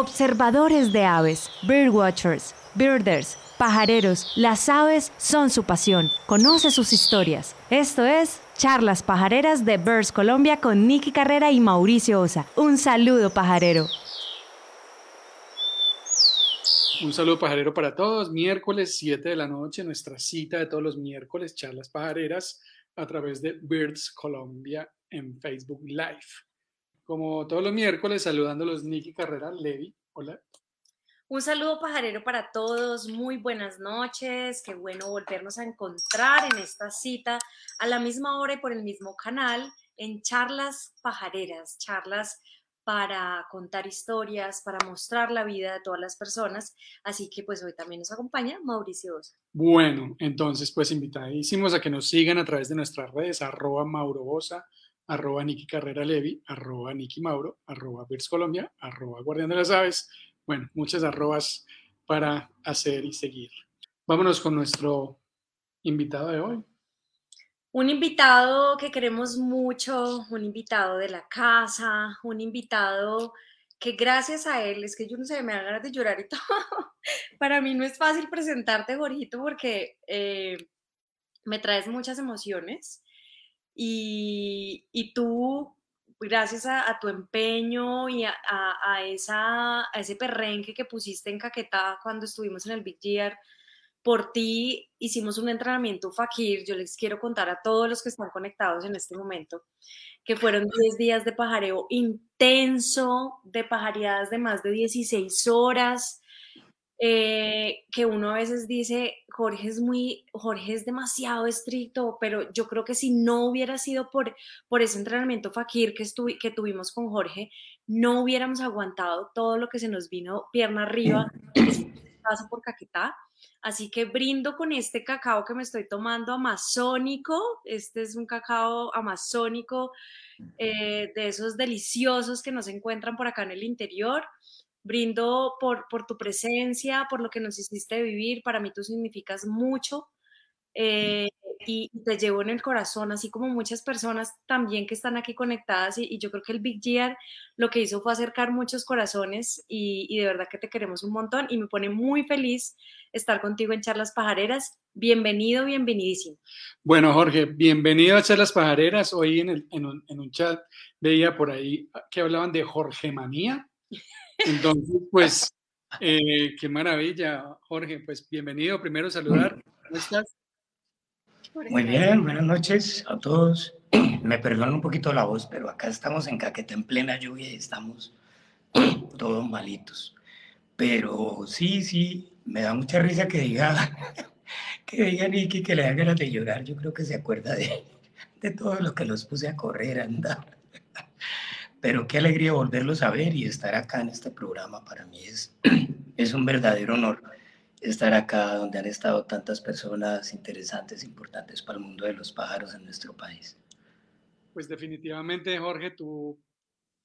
Observadores de aves, birdwatchers, birders, pajareros, las aves son su pasión. Conoce sus historias. Esto es Charlas Pajareras de Birds Colombia con Nicky Carrera y Mauricio Osa. Un saludo pajarero. Un saludo pajarero para todos. Miércoles 7 de la noche, nuestra cita de todos los miércoles, charlas pajareras a través de Birds Colombia en Facebook Live. Como todos los miércoles, saludándolos Nicky Carrera Levi. Hola. Un saludo pajarero para todos, muy buenas noches, qué bueno volvernos a encontrar en esta cita a la misma hora y por el mismo canal en charlas pajareras, charlas para contar historias, para mostrar la vida de todas las personas. Así que pues hoy también nos acompaña Mauricio Osa. Bueno, entonces pues invitadísimos a que nos sigan a través de nuestras redes, arroba Mauro Bosa, arroba Niki Carrera Levi, arroba Niki Mauro, arroba Birds Colombia, arroba Guardián de las Aves. Bueno, muchas arrobas para hacer y seguir. Vámonos con nuestro invitado de hoy. Un invitado que queremos mucho, un invitado de la casa, un invitado que gracias a él, es que yo no sé, me da ganas de llorar y todo. Para mí no es fácil presentarte, Jorgito, porque eh, me traes muchas emociones y, y tú, gracias a, tu empeño y a, a, esa, a ese perrenque que pusiste en Caquetá cuando estuvimos en el Big Year, por ti hicimos un entrenamiento Fakir. Yo les quiero contar a todos los que están conectados en este momento que fueron 10 días de pajareo intenso, de pajareadas de más de 16 horas. Eh, que uno a veces dice, Jorge es muy, Jorge es demasiado estricto, pero yo creo que si no hubiera sido por, por ese entrenamiento Fakir que, que tuvimos con Jorge, no hubiéramos aguantado todo lo que se nos vino pierna arriba, paso por Caquetá. Así que brindo con este cacao que me estoy tomando amazónico. Este es un cacao amazónico eh, de esos deliciosos que nos encuentran por acá en el interior. Brindo por, por tu presencia, por lo que nos hiciste vivir. Para mí tú significas mucho. Eh, y, te llevo en el corazón, así como muchas personas también que están aquí conectadas y, yo creo que el Big Year lo que hizo fue acercar muchos corazones y, de verdad que te queremos un montón y me pone muy feliz estar contigo en Charlas Pajareras. Bienvenido, bienvenidísimo. Bueno, Jorge, bienvenido a Charlas Pajareras. Hoy en, en, un, en un chat veía por ahí que hablaban de Jorge Manía. Entonces, pues, eh, qué maravilla, Jorge. Pues bienvenido. Primero saludar. ¿Cómo estás? Muy bien, buenas noches a todos. Me perdono un poquito la voz, pero acá estamos en Caqueta en plena lluvia y estamos todos malitos. Pero sí, sí, me da mucha risa que diga, que diga Nicky que le da ganas de llorar. Yo creo que se acuerda de, de todo lo que los puse a correr, a andar. Pero qué alegría volverlos a ver y estar acá en este programa para mí es, es un verdadero honor estar acá donde han estado tantas personas interesantes, importantes para el mundo de los pájaros en nuestro país. Pues definitivamente, Jorge, tú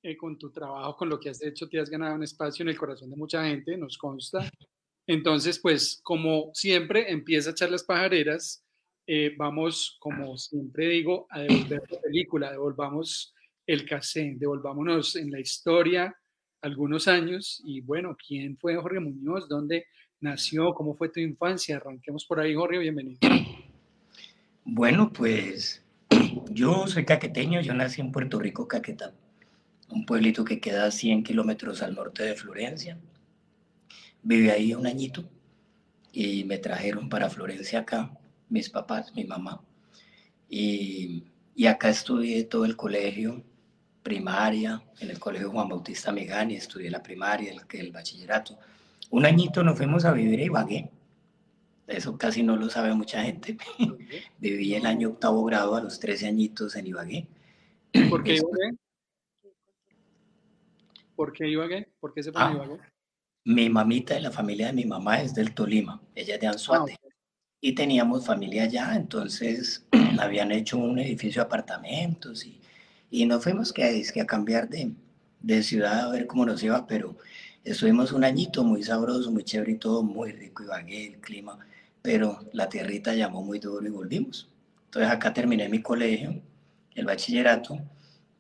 eh, con tu trabajo, con lo que has hecho, te has ganado un espacio en el corazón de mucha gente, nos consta. Entonces, pues como siempre, empieza a echar las pajareras. Eh, vamos, como siempre digo, a devolver la película, devolvamos el cassette, devolvámonos en la historia algunos años y bueno, ¿quién fue Jorge Muñoz? ¿Dónde nació? ¿Cómo fue tu infancia? Arranquemos por ahí, Jorge, bienvenido. Bueno, pues yo soy caqueteño, yo nací en Puerto Rico, Caquetá, un pueblito que queda a 100 kilómetros al norte de Florencia. Viví ahí un añito y me trajeron para Florencia acá, mis papás, mi mamá. Y, y acá estudié todo el colegio, primaria, en el colegio Juan Bautista Megani, estudié la primaria, el, el bachillerato un añito nos fuimos a vivir a Ibagué. Eso casi no lo sabe mucha gente. Viví el año octavo grado a los 13 añitos en Ibagué. ¿Por qué Ibagué? ¿Por qué Ibagué? ¿Por qué se a ah, Ibagué? Mi mamita y la familia de mi mamá es del Tolima. Ella es de Anzuate. Ah, y teníamos familia allá, entonces habían hecho un edificio de apartamentos y, y nos fuimos que, que a cambiar de, de ciudad a ver cómo nos iba, pero Estuvimos un añito muy sabroso, muy chévere y todo, muy rico, Ibagué, el clima, pero la tierrita llamó muy duro y volvimos. Entonces acá terminé mi colegio, el bachillerato.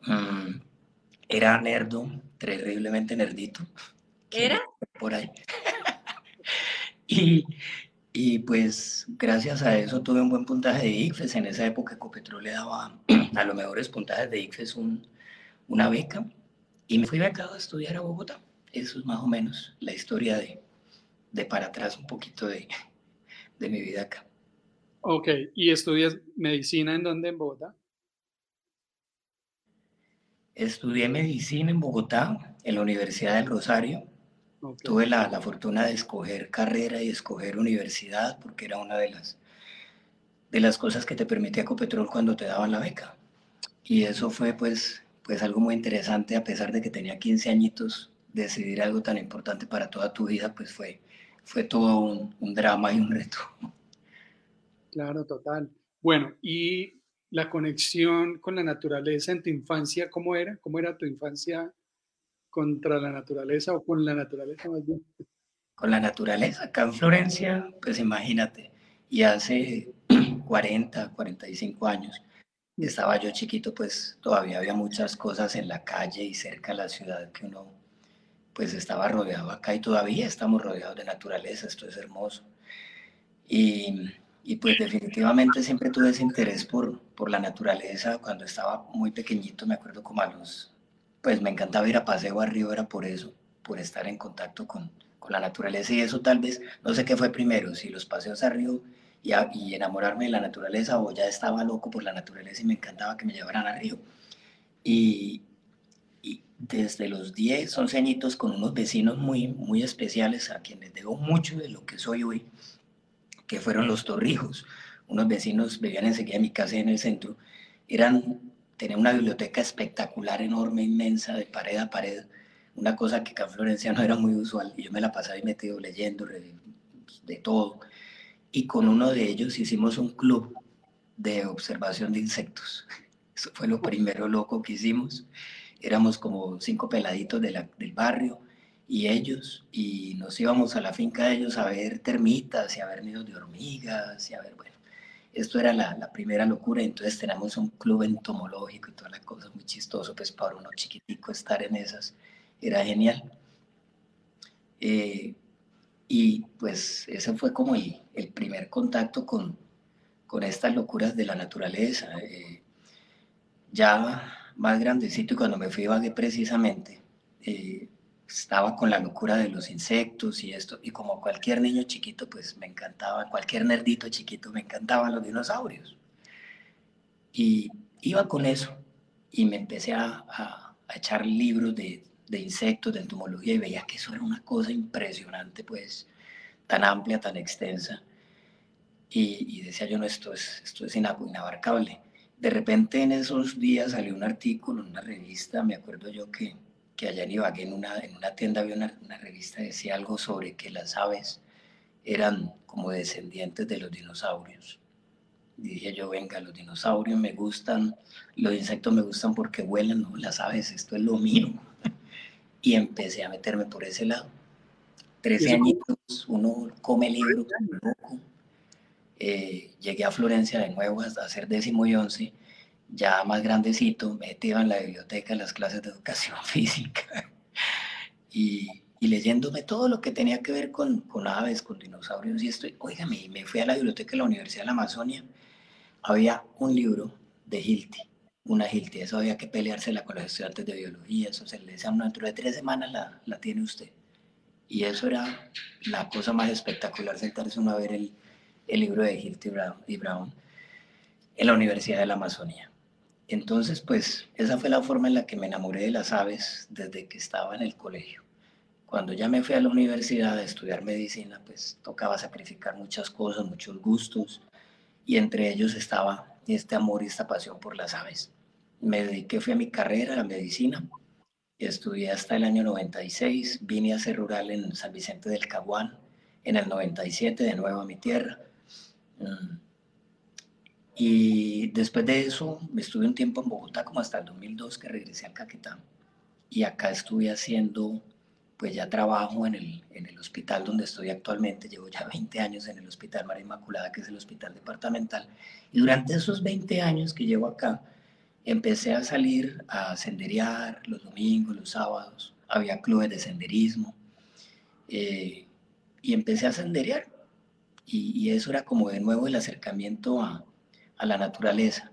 Mm, era nerdo, terriblemente nerdito. ¿Era? Por ahí. y, y pues gracias a eso tuve un buen puntaje de ICFES. En esa época Ecopetrol le daba a los mejores puntajes de ICFES un, una beca y me fui becado a estudiar a Bogotá. Eso es más o menos la historia de, de para atrás un poquito de, de mi vida acá. Ok, ¿y estudias medicina en dónde en Bogotá? Estudié medicina en Bogotá, en la Universidad del Rosario. Tuve la, la, fortuna de escoger carrera y escoger universidad porque era una de las, de las cosas que te permitía Copetrol cuando te daban la beca. Y eso fue pues, pues algo muy interesante, a pesar de que tenía 15 añitos, decidir algo tan importante para toda tu vida, pues fue, fue todo un, un drama y un reto. Claro, total. Bueno, y la conexión con la naturaleza en tu infancia, ¿cómo era? ¿Cómo era tu infancia contra la naturaleza o con la naturaleza más bien? Con la naturaleza, acá en Florencia, pues imagínate, y hace 40, 45 años, estaba yo chiquito, pues todavía había muchas cosas en la calle y cerca de la ciudad que uno pues estaba rodeado acá y todavía estamos rodeados de naturaleza, esto es hermoso. Y y pues definitivamente siempre tuve ese interés por, por la naturaleza. Cuando estaba muy pequeñito, me acuerdo como a los, pues me encantaba ir a paseo a río, era por eso, por estar en contacto con, con la naturaleza y eso tal vez, no sé qué fue primero, si los paseos a río y, enamorarme de la naturaleza o ya estaba loco por la naturaleza y me encantaba que me llevaran a río. Y, y desde los 10, 11 añitos con unos vecinos muy, muy especiales a quienes debo mucho de lo que soy hoy, que fueron los Torrijos. Unos vecinos vivían enseguida de mi casa en el centro. Eran, tenían una biblioteca espectacular, enorme, inmensa, de pared a pared. Una cosa que acá en Florencia no era muy usual. Y yo me la pasaba ahí metido leyendo de todo. Y con uno de ellos hicimos un club de observación de insectos. Eso fue lo primero loco que hicimos. Éramos como cinco peladitos de la, del barrio y ellos, y nos íbamos a la finca de ellos a ver termitas y a ver nidos de hormigas y a ver, bueno, esto era la, la primera locura, entonces tenemos un club entomológico y toda la cosa, muy chistoso, pues para uno chiquitico estar en esas era genial. Eh, y pues ese fue como el, el primer contacto con, con, estas locuras de la naturaleza. Eh, ya más grandecito y cuando me fui a precisamente, eh, estaba con la locura de los insectos y esto, y como cualquier niño chiquito, pues me encantaba, cualquier nerdito chiquito, me encantaban los dinosaurios. Y iba con eso, y me empecé a, a, echar libros de, de, insectos, de entomología, y veía que eso era una cosa impresionante, pues, tan amplia, tan extensa. Y, y decía yo, no, esto es, esto es inabarcable. De repente en esos días salió un artículo en una revista, me acuerdo yo que que allá en Ibagué, en una, en una tienda, había una, una revista que decía algo sobre que las aves eran como descendientes de los dinosaurios. Y dije yo, venga, los dinosaurios me gustan, los insectos me gustan porque vuelan, no, las aves, esto es lo mío. y empecé a meterme por ese lado. Trece añitos, uno come libros. Eh, llegué a Florencia de nuevo hasta hacer décimo y once ya más grandecito, metido en la biblioteca las clases de educación física y, leyéndome todo lo que tenía que ver con, con aves, con dinosaurios y esto. Óigame, me fui a la biblioteca de la Universidad de la Amazonia. Había un libro de Hilti, una Hilti, eso había que peleársela con los estudiantes de biología, eso se le decía, dentro de tres semanas la, la tiene usted. Y eso era la cosa más espectacular, sentarse uno a ver el, el libro de Hilti Brown, y Brown en la Universidad de la Amazonia. Entonces, pues esa fue la forma en la que me enamoré de las aves desde que estaba en el colegio. Cuando ya me fui a la universidad a estudiar medicina, pues tocaba sacrificar muchas cosas, muchos gustos, y entre ellos estaba este amor y esta pasión por las aves. Me dediqué, fui a mi carrera, la medicina, estudié hasta el año 96, vine a ser rural en San Vicente del Caguán, en el 97 de nuevo a mi tierra. Mm, y después de eso, estuve un tiempo en Bogotá, como hasta el 2002 que regresé al Caquetá. Y acá estuve haciendo, pues ya trabajo en el, en el hospital donde estoy actualmente. Llevo ya 20 años en el Hospital María Inmaculada, que es el hospital departamental. Y durante esos 20 años que llevo acá, empecé a salir a senderear los domingos, los sábados. Había clubes de senderismo. eh, y empecé a senderear. Y, eso era como de nuevo el acercamiento a, a la naturaleza.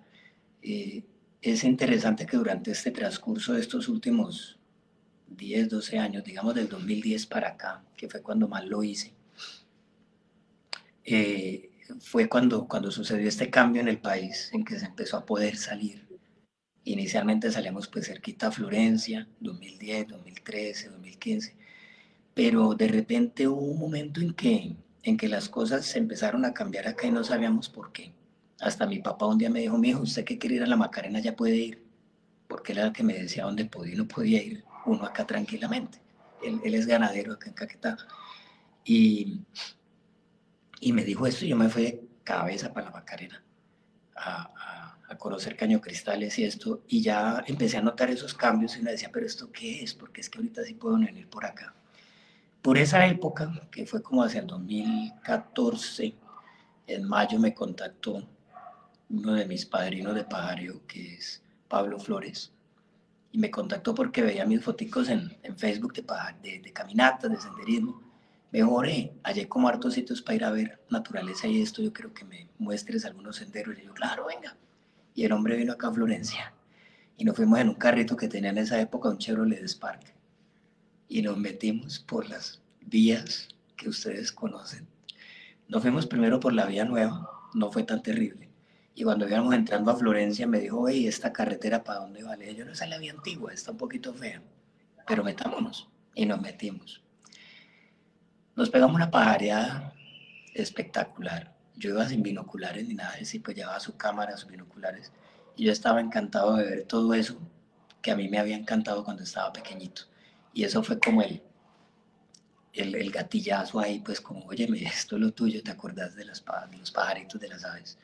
Eh, es interesante que durante este transcurso de estos últimos 10, 12 años, digamos del 2010 para acá, que fue cuando más lo hice, eh, fue cuando, cuando sucedió este cambio en el país, en que se empezó a poder salir. Inicialmente salíamos pues cerquita a Florencia, 2010, 2013, 2015, pero de repente hubo un momento en que, en que las cosas se empezaron a cambiar acá y no sabíamos por qué. Hasta mi papá un día me dijo, mi hijo, usted que quiere ir a la Macarena ya puede ir, porque él era el que me decía dónde podía y no podía ir uno acá tranquilamente. Él, él es ganadero acá en Caquetá. Y, y me dijo esto y yo me fui de cabeza para la Macarena a, a, a, conocer Caño Cristales y esto. Y ya empecé a notar esos cambios y me decía, pero ¿esto qué es? Porque es que ahorita sí puedo venir por acá. Por esa época, que fue como hacia el 2014, en mayo me contactó uno de mis padrinos de pajario, que es Pablo Flores, y me contactó porque veía mis foticos en, Facebook de, caminatas, de senderismo. Me dijo, hay como hartos sitios para ir a ver naturaleza y esto, yo creo que me muestres algunos senderos. Y yo, claro, venga. Y el hombre vino acá a Florencia y nos fuimos en un carrito que tenía en esa época un Chevrolet Spark y nos metimos por las vías que ustedes conocen. Nos fuimos primero por la vía nueva, no fue tan terrible y cuando íbamos entrando a Florencia me dijo, hey, ¿esta carretera para dónde vale? Yo no sé la vía antigua, está un poquito fea, pero metámonos. Y nos metimos. Nos pegamos una pajareada espectacular. Yo iba sin binoculares ni nada, y pues llevaba su cámara, sus binoculares. Y yo estaba encantado de ver todo eso que a mí me había encantado cuando estaba pequeñito. Y eso fue como el, el, el gatillazo ahí, pues como, oye, esto es lo tuyo, ¿te acordás de, las, de los pajaritos, de las aves?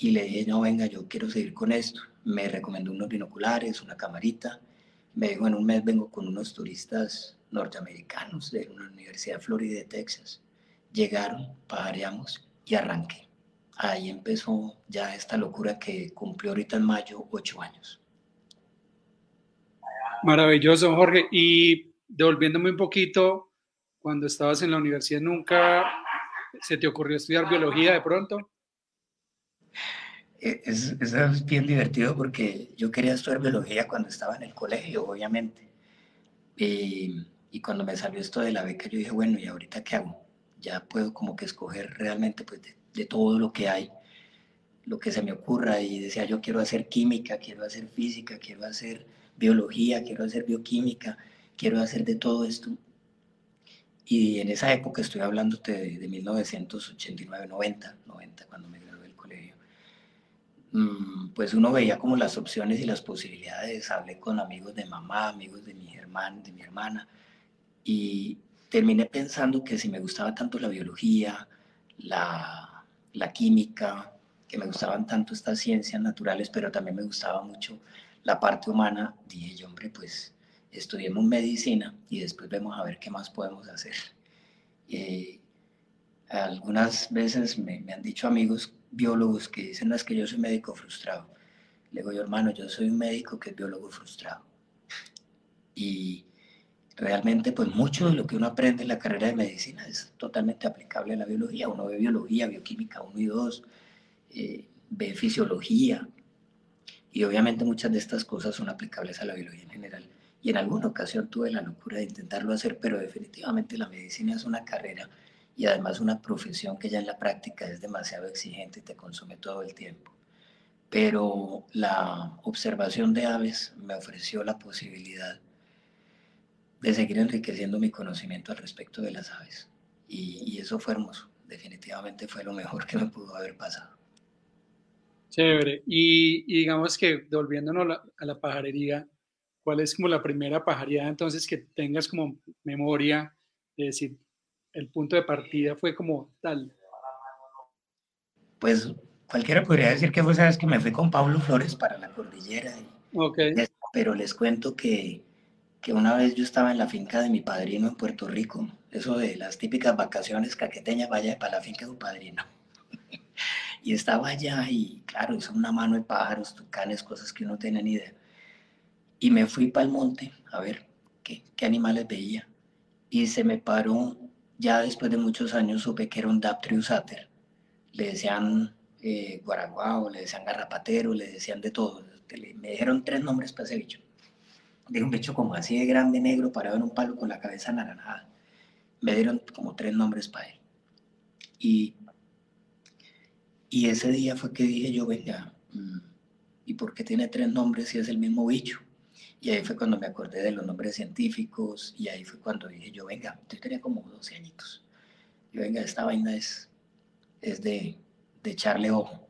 Y le dije, no, venga, yo quiero seguir con esto. Me recomendó unos binoculares, una camarita. Me dijo, en un mes vengo con unos turistas norteamericanos de una universidad de Florida de Texas. Llegaron, pajareamos y arranqué. Ahí empezó ya esta locura que cumplió ahorita en mayo ocho años. Maravilloso, Jorge. Y devolviéndome un poquito, cuando estabas en la universidad, ¿nunca se te ocurrió estudiar biología de pronto? E, es, es, bien divertido porque yo quería estudiar biología cuando estaba en el colegio, obviamente. Y, y, cuando me salió esto de la beca, yo dije, bueno, ¿y ahorita qué hago? Ya puedo como que escoger realmente pues, de, de todo lo que hay, lo que se me ocurra. Y decía, yo quiero hacer química, quiero hacer física, quiero hacer biología, quiero hacer bioquímica, quiero hacer de todo esto. Y en esa época estoy hablando de, de 1989, 90, 90, cuando me pues uno veía como las opciones y las posibilidades. Hablé con amigos de mamá, amigos de mi hermano, de mi hermana, y terminé pensando que si me gustaba tanto la biología, la, la química, que me gustaban tanto estas ciencias naturales, pero también me gustaba mucho la parte humana, dije yo, hombre, pues estudiemos medicina y después vemos a ver qué más podemos hacer. Eh, algunas veces me, han dicho amigos biólogos que dicen, es que yo soy médico frustrado. Le digo yo, hermano, yo soy un médico que es biólogo frustrado. Y realmente, pues mucho de lo que uno aprende en la carrera de medicina es totalmente aplicable a la biología. Uno ve biología, bioquímica 1 y 2, eh, ve fisiología. Y obviamente muchas de estas cosas son aplicables a la biología en general. Y en alguna ocasión tuve la locura de intentarlo hacer, pero definitivamente la medicina es una carrera y además una profesión que ya en la práctica es demasiado exigente y te consume todo el tiempo. Pero la observación de aves me ofreció la posibilidad de seguir enriqueciendo mi conocimiento al respecto de las aves. Y, eso fue hermoso, definitivamente fue lo mejor que me pudo haber pasado. Chévere. Y, digamos que volviéndonos a la, pajarería, ¿cuál es como la primera pajarería entonces que tengas como memoria de decir, el punto de partida fue como tal? Pues cualquiera podría decir que fue, sabes, que me fui con Pablo Flores para la cordillera. Y, okay. Pero les cuento que, que una vez yo estaba en la finca de mi padrino en Puerto Rico, eso de las típicas vacaciones caqueteñas, vaya para la finca de un padrino. y estaba allá y claro, hizo una mano de pájaros, tucanes, cosas que uno tiene ni idea. Y me fui para el monte a ver qué, qué animales veía y se me paró, ya después de muchos años supe que era un Daptrius ater. Le decían eh, guaraguao, le decían garrapatero, le decían de todo. Me dijeron tres nombres para ese bicho. De un bicho como así de grande, negro, parado en un palo con la cabeza anaranjada. Me dieron como tres nombres para él. Y, y ese día fue que dije yo, venga, mm, ¿y por qué tiene tres nombres si es el mismo bicho? Y ahí fue cuando me acordé de los nombres científicos y ahí fue cuando dije yo, venga, yo tenía como 12 añitos. Yo, venga, esta vaina es, es de, de echarle ojo.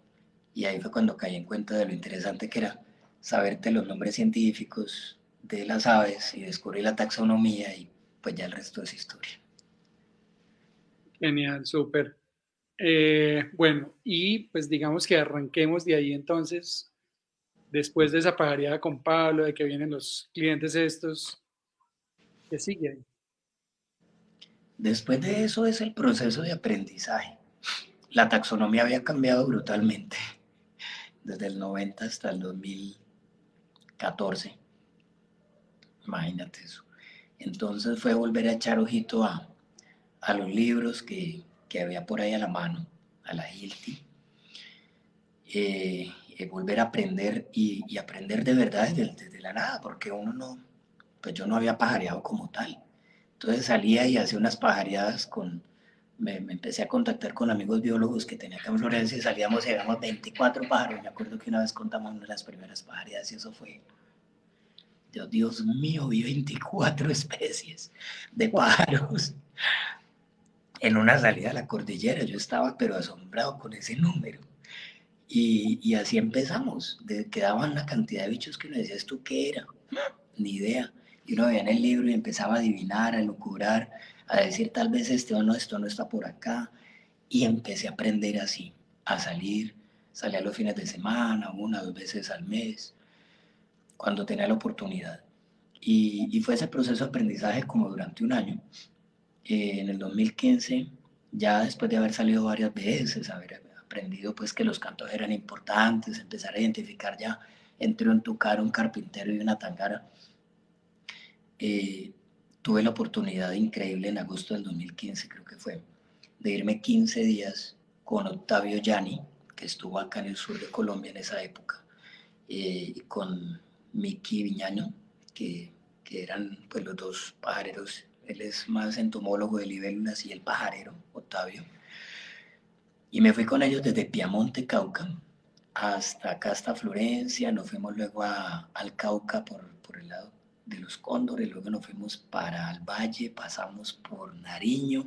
Y ahí fue cuando caí en cuenta de lo interesante que era saberte los nombres científicos de las aves y descubrir la taxonomía y pues ya el resto es historia. Genial, súper. Eh, bueno, y pues digamos que arranquemos de ahí entonces después de esa pajareada con Pablo, de que vienen los clientes estos, ¿qué sigue ahí? Después de eso es el proceso de aprendizaje. La taxonomía había cambiado brutalmente desde el 90 hasta el 2014. Imagínate eso. Entonces fue volver a echar ojito a, a los libros que, que, había por ahí a la mano, a la Hilti. Eh, eh, volver a aprender y, aprender de verdad desde, la nada, porque uno no, pues yo no había pajareado como tal. Entonces salía y hacía unas pajareadas con, me, empecé a contactar con amigos biólogos que tenía acá en Florencia y salíamos y éramos 24 pájaros. Me acuerdo que una vez contamos una de las primeras pajareadas y eso fue, Dios, Dios mío, vi 24 especies de pájaros en una salida a la cordillera. Yo estaba pero asombrado con ese número. Y, así empezamos. Quedaban una cantidad de bichos que me decías tú qué era. Ni idea. Y uno veía en el libro y empezaba a adivinar, a lucubrar, a decir tal vez este o no, esto no está por acá. Y empecé a aprender así, a salir. Salía los fines de semana, una, dos veces al mes, cuando tenía la oportunidad. Y, fue ese proceso de aprendizaje como durante un año. Eh, en el 2015, ya después de haber salido varias veces, a ver, aprendido pues que los cantos eran importantes, empezar a identificar ya entre un tucar, un carpintero y una tangara. Eh, tuve la oportunidad increíble en agosto del 2015, creo que fue, de irme 15 días con Octavio Yani, que estuvo acá en el sur de Colombia en esa época, eh, y con Miki Viñaño, que, que, eran pues los dos pajareros. Él es más entomólogo de libélulas y el pajarero, Octavio y me fui con ellos desde Piamonte, Cauca, hasta acá, hasta Florencia. Nos fuimos luego a, al Cauca por, por el lado de los Cóndores, luego nos fuimos para el Valle, pasamos por Nariño,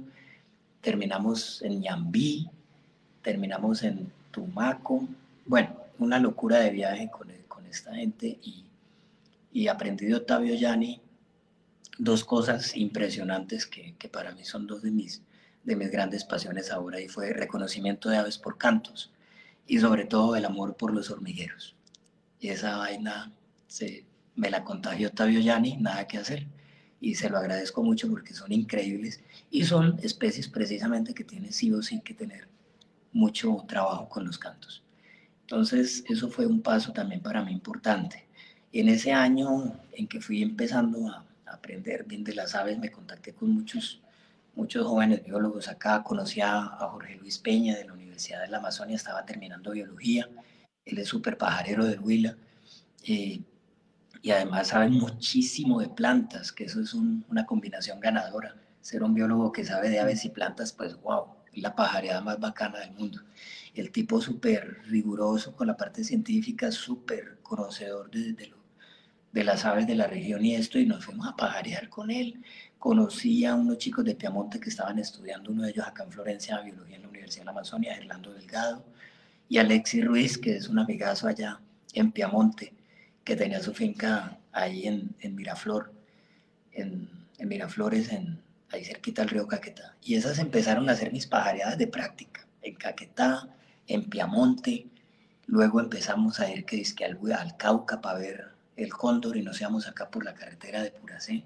terminamos en Ñambí, terminamos en Tumaco. Bueno, una locura de viaje con, con esta gente y, y aprendí de Octavio Yani dos cosas impresionantes que, que para mí son dos de mis de mis grandes pasiones ahora y fue reconocimiento de aves por cantos y sobre todo el amor por los hormigueros. Y esa vaina se, me la contagió Octavio Yani, nada que hacer. Y se lo agradezco mucho porque son increíbles y son especies precisamente que tienen sí o sí que tener mucho trabajo con los cantos. Entonces, eso fue un paso también para mí importante. En ese año en que fui empezando a aprender bien de las aves, me contacté con muchos muchos jóvenes biólogos acá. Conocí a, Jorge Luis Peña de la Universidad de la Amazonia, estaba terminando biología. Él es súper pajarero del Huila. Eh, y además sabe muchísimo de plantas, que eso es una combinación ganadora. Ser un biólogo que sabe de aves y plantas, pues wow, la pajareada más bacana del mundo. El tipo súper riguroso con la parte científica, súper conocedor de, de las aves de la región y esto, y nos fuimos a pajarear con él conocí a unos chicos de Piamonte que estaban estudiando, uno de ellos acá en Florencia, biología en la Universidad de la Amazonia, Gerlando Delgado, y Alexis Ruiz, que es un amigazo allá en Piamonte, que tenía su finca ahí en, en Miraflor, en, Miraflores, en, ahí cerquita del río Caquetá. Y esas empezaron a hacer mis pajareadas de práctica, en Caquetá, en Piamonte, luego empezamos a ir que, que al, al Cauca para ver el cóndor y nos íbamos acá por la carretera de Puracé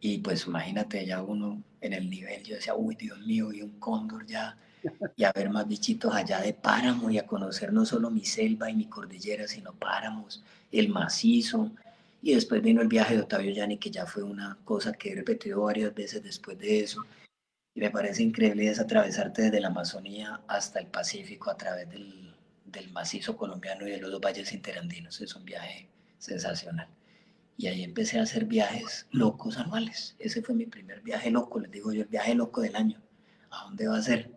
y pues imagínate ya uno en el nivel, yo decía, uy, Dios mío, y un cóndor ya, y a ver más bichitos allá de páramo y a conocer no solo mi selva y mi cordillera, sino páramos, el macizo, Y después vino el viaje de Otavio Yani, que ya fue una cosa que he repetido varias veces después de eso. Y me parece increíble es atravesarte desde la Amazonía hasta el Pacífico a través del, del macizo colombiano y de los dos valles interandinos. Es un viaje sensacional. Y ahí empecé a hacer viajes locos anuales. Ese fue mi primer viaje loco, les digo yo, el viaje loco del año. ¿A dónde va a ser?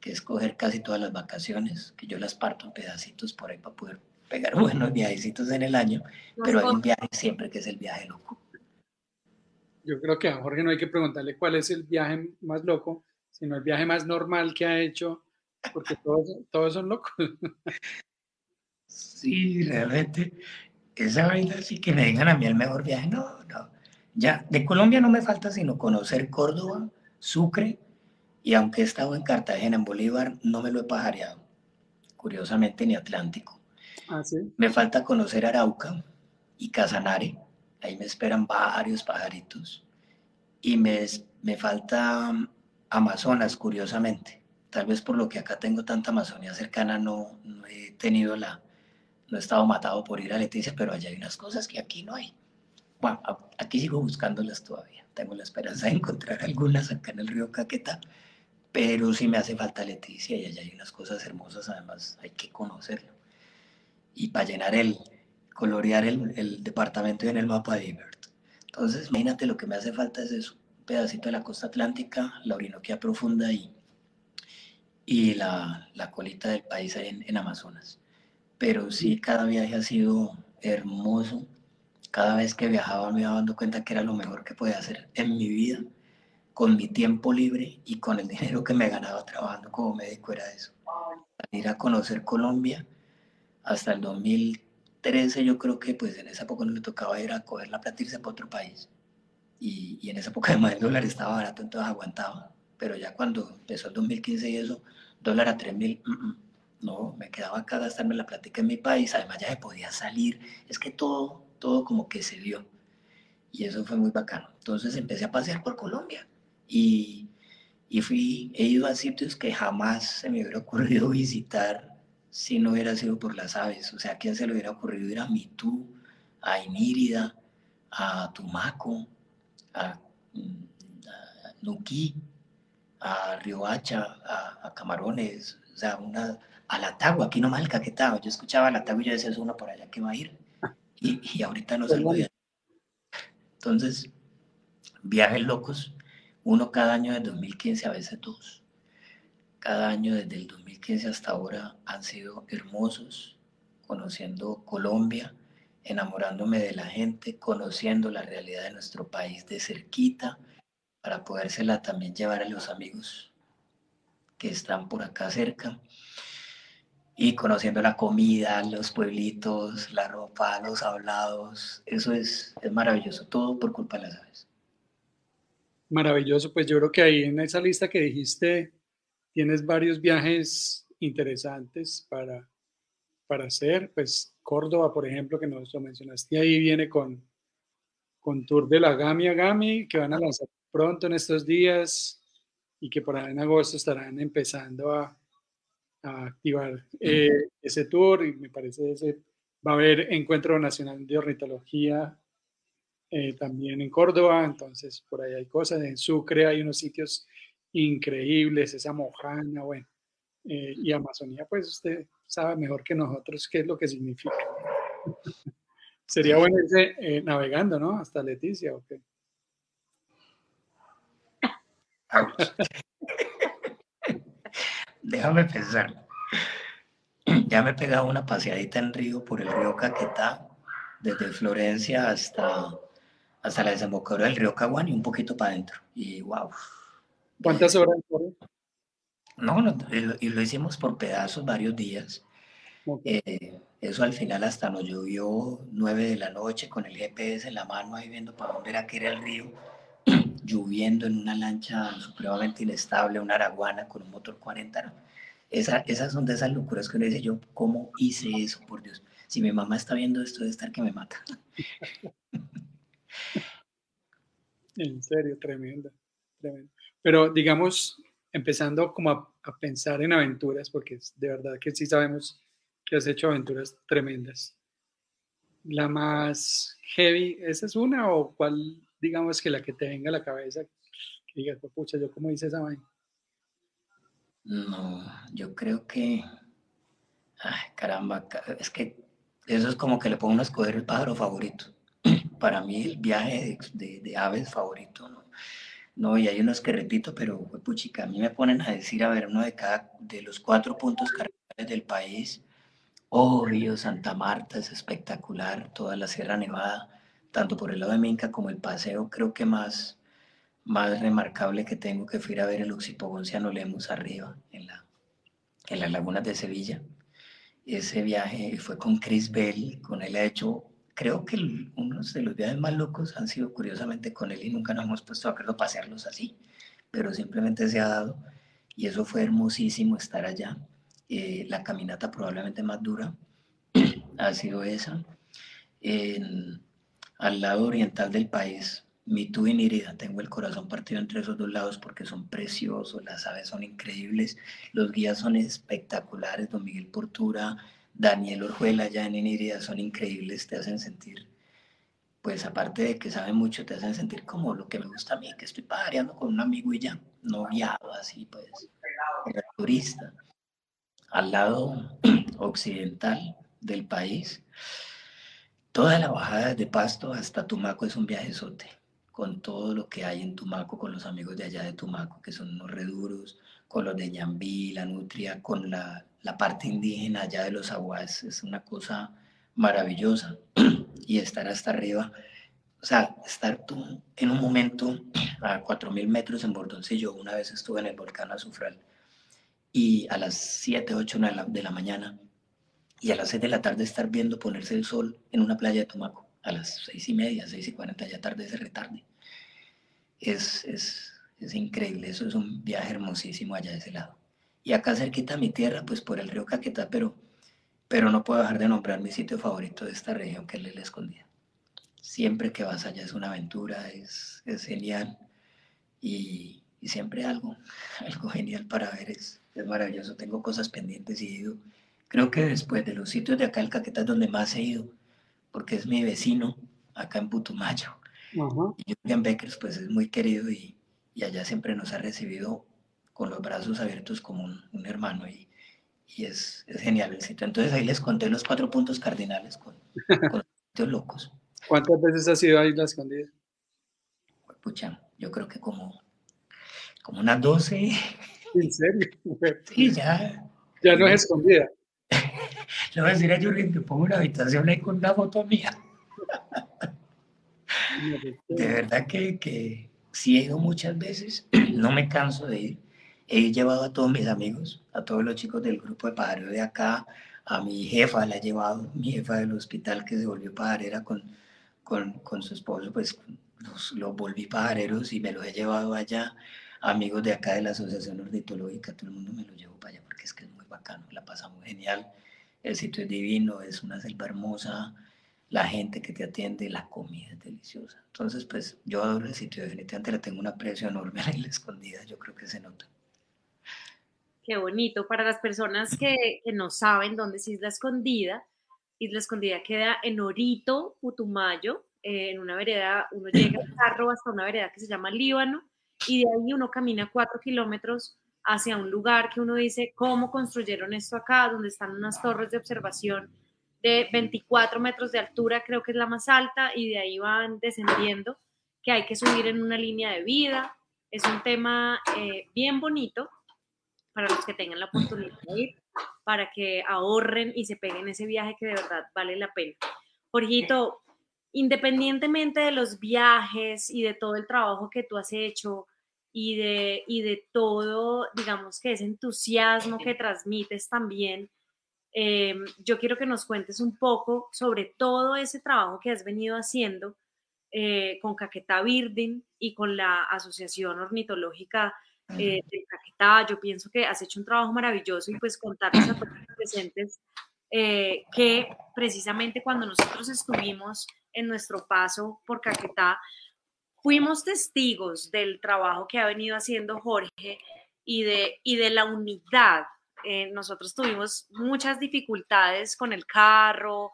Que es coger casi todas las vacaciones, que yo las parto en pedacitos por ahí para poder pegar buenos viajecitos en el año, pero hay un viaje siempre que es el viaje loco. Yo creo que a Jorge no hay que preguntarle cuál es el viaje más loco, sino el viaje más normal que ha hecho, porque todos, todos son locos. Sí, realmente, esa vaina sí que me digan a mí el mejor viaje, no, no. Ya, de Colombia no me falta sino conocer Córdoba, Sucre, y aunque he estado en Cartagena, en Bolívar, no me lo he pajareado, curiosamente, ni Atlántico. Ah, me falta conocer Arauca y Casanare. Ahí me esperan varios pajaritos. Y me, me falta um, Amazonas, curiosamente. Tal vez por lo que acá tengo tanta Amazonía cercana, no, he tenido la, no he estado matado por ir a Leticia, pero allá hay unas cosas que aquí no hay. Bueno, aquí sigo buscándolas todavía. Tengo la esperanza de encontrar algunas acá en el río Caquetá, pero sí me hace falta Leticia y allá hay unas cosas hermosas, además hay que conocerlo y para llenar el, colorear el, el departamento y en el mapa de Ibert. Entonces, imagínate lo que me hace falta es eso, un pedacito de la costa atlántica, la Orinoquia profunda y, y la, la colita del país en, en Amazonas. Pero sí, cada viaje ha sido hermoso. Cada vez que viajaba me iba dando cuenta que era lo mejor que podía hacer en mi vida, con mi tiempo libre y con el dinero que me ganaba trabajando como médico era eso. Ir a conocer Colombia, hasta el 2013 yo creo que pues en esa época no le tocaba ir a coger la plata irse para otro país. Y, y en esa época además el dólar estaba barato, entonces aguantaba. Pero ya cuando empezó el 2015 y eso, dólar a 3 mil, mm, mm, no, me quedaba acá a gastarme la plática en mi país, además ya se podía salir, es que todo, todo como que se dio. Y eso fue muy bacano. Entonces empecé a pasear por Colombia y, y fui, he ido a sitios que jamás se me hubiera ocurrido visitar si no hubiera sido por las aves. O sea, ¿a quién se le hubiera ocurrido ir a Mitú, a Inírida, a Tumaco, a, mm, a Nuquí, a Riohacha, a, a, Camarones, o sea, una, a La Tagua, aquí nomás el Caquetá. Yo escuchaba La Tagua y yo decía, es uno por allá que va a ir. Y, y ahorita no salgo de Entonces, viajes locos, uno cada año de 2015, a veces dos. Cada año desde el 2015 hasta ahora han sido hermosos, conociendo Colombia, enamorándome de la gente, conociendo la realidad de nuestro país de cerquita, para podérsela también llevar a los amigos que están por acá cerca, y conociendo la comida, los pueblitos, la ropa, los hablados, eso es, es maravilloso, todo por culpa de las aves. Maravilloso, pues yo creo que ahí en esa lista que dijiste tienes varios viajes interesantes para, para hacer. Pues Córdoba, por ejemplo, que nos lo mencionaste ahí, viene con, con Tour de la Gami a Gami, que van a lanzar pronto en estos días y que por ahí en agosto estarán empezando a, a activar eh, ese tour y me parece ese va a haber encuentro nacional de ornitología eh, también en Córdoba, entonces por ahí hay cosas, en Sucre hay unos sitios increíbles, esa mojana, bueno, eh, y Amazonía, pues usted sabe mejor que nosotros qué es lo que significa. Sería bueno irse eh, navegando, ¿no? Hasta Leticia, ¿o qué? Déjame pensar. Ya me he pegado una paseadita en río por el río Caquetá, desde Florencia hasta, hasta la desembocadura del río Caguán y un poquito para adentro. Y wow, ¿Cuántas horas? No, no y lo hicimos por pedazos varios días. Eh, eso al final hasta nos llovió nueve de la noche con el GPS en la mano ahí viendo para dónde era que era el río, lloviendo en una lancha supremamente inestable, una araguana con un motor 40. Esa, esas son de esas locuras que uno dice yo, ¿cómo hice eso? Por Dios, si mi mamá está viendo esto debe estar que me mata. en serio, tremendo, tremendo. Pero digamos, empezando como a, pensar en aventuras, porque de verdad que sí sabemos que has hecho aventuras tremendas. la más heavy, ¿esa es una o cuál, digamos, que la que te venga a la cabeza? Que digas, pues, pucha, ¿yo cómo hice esa vaina? No, yo creo que, ay, caramba, es que eso es como que le pongo a escoger el pájaro favorito. Para mí el viaje de, de, aves favorito, ¿no? No, y hay unos que repito, pero puchica, a mí me ponen a decir, a ver, uno de cada, de los cuatro puntos cardinales del país, Obvio, Santa Marta es espectacular, toda la Sierra Nevada, tanto por el lado de Minca como el paseo, creo que más, más remarcable que tengo que fui a ver el Oxipogonciano Lemus arriba, en, la, en las lagunas de Sevilla. Ese viaje fue con Chris Bell, con él ha hecho, creo que uno de los viajes más locos han sido curiosamente con él y nunca nos hemos puesto a acuerdo para hacerlos así, pero simplemente se ha dado y eso fue hermosísimo estar allá eh, la caminata probablemente más dura ha sido esa. Al lado oriental del país, Mitú y Nírida, tengo el corazón partido entre esos dos lados porque son preciosos, las aves son increíbles, los guías son espectaculares, don Miguel Portura, Daniel Orjuela allá en Nírida son increíbles, te hacen sentir, pues aparte de que saben mucho, te hacen sentir como lo que me gusta a mí, que estoy pareando con un amigo y ya, no guiado así, pues, turista al lado occidental del país. Toda la bajada de Pasto hasta Tumaco es un viajezote, con todo lo que hay en Tumaco, con los amigos de allá de Tumaco, que son unos reduros, con los de Ñambí, la Nutria, con la, la parte indígena allá de los aguas, es una cosa maravillosa. y estar hasta arriba, o sea, estar tú en un momento a 4.000 metros en Bordoncillo, una vez estuve en el volcán Azufral, y a las 7, 8 de la, mañana y a las 6 de la tarde estar viendo ponerse el sol en una playa de Tumaco, a las 6 y media, 6 y 40 ya tarde ese retarde. Es, es, es increíble, eso es un viaje hermosísimo allá de ese lado. Y acá cerquita a mi tierra, pues por el río Caquetá, pero, pero no puedo dejar de nombrar mi sitio favorito de esta región, que es la Escondida. Siempre que vas allá es una aventura, es, es genial y, y siempre algo, algo genial para ver es, es maravilloso. Tengo cosas pendientes y he. Creo que después de los sitios de acá, el Caquetá es donde más he ido, porque es mi vecino acá en Putumayo. Y Julian Beckers, pues es muy querido y, y, allá siempre nos ha recibido con los brazos abiertos como un, hermano y, y es, es, genial el sitio. Entonces ahí les conté los cuatro puntos cardinales con, con sitios locos. ¿Cuántas veces has ido ahí la escondida? Pucha, yo creo que como, como unas 12. ¿En serio? Sí, ya. Ya no es escondida. Le voy a decir a Jürgen que pongo una habitación ahí con una foto mía. De verdad que, que sí he ido muchas veces, no me canso de ir. He llevado a todos mis amigos, a todos los chicos del grupo de pajarero de acá, a mi jefa la he llevado, mi jefa del hospital que se volvió pajarera con, con, con su esposo, pues los, los volví pajareros y me los he llevado allá amigos de acá de la Asociación Ornitológica, todo el mundo me lo llevo para allá porque es que es muy bacano, la pasamos genial, el sitio es divino, es una selva hermosa, la gente que te atiende, la comida es deliciosa. Entonces, pues yo adoro el sitio, definitivamente le tengo un aprecio enorme a la escondida, yo creo que se nota. Qué bonito. Para las personas que, que no saben dónde es Isla Escondida, Isla Escondida queda en Orito, Putumayo, eh, en una vereda, uno llega en carro hasta una vereda que se llama Líbano, y de ahí uno camina cuatro kilómetros hacia un lugar que uno dice, ¿cómo construyeron esto acá? Donde están unas torres de observación de 24 metros de altura, creo que es la más alta, y de ahí van descendiendo, que hay que subir en una línea de vida. Es un tema eh, bien bonito para los que tengan la oportunidad de ir, para que ahorren y se peguen ese viaje que de verdad vale la pena. Jorgito, independientemente de los viajes y de todo el trabajo que tú has hecho y de, y de todo, digamos que ese entusiasmo que transmites también, eh, yo quiero que nos cuentes un poco sobre todo ese trabajo que has venido haciendo eh, con Caquetá Birding y con la Asociación Ornitológica eh, de Caquetá. Yo pienso que has hecho un trabajo maravilloso y pues contarles a todos los presentes que precisamente cuando nosotros estuvimos en nuestro paso por Caquetá, fuimos testigos del trabajo que ha venido haciendo Jorge y de, y de la unidad. Eh, nosotros tuvimos muchas dificultades con el carro,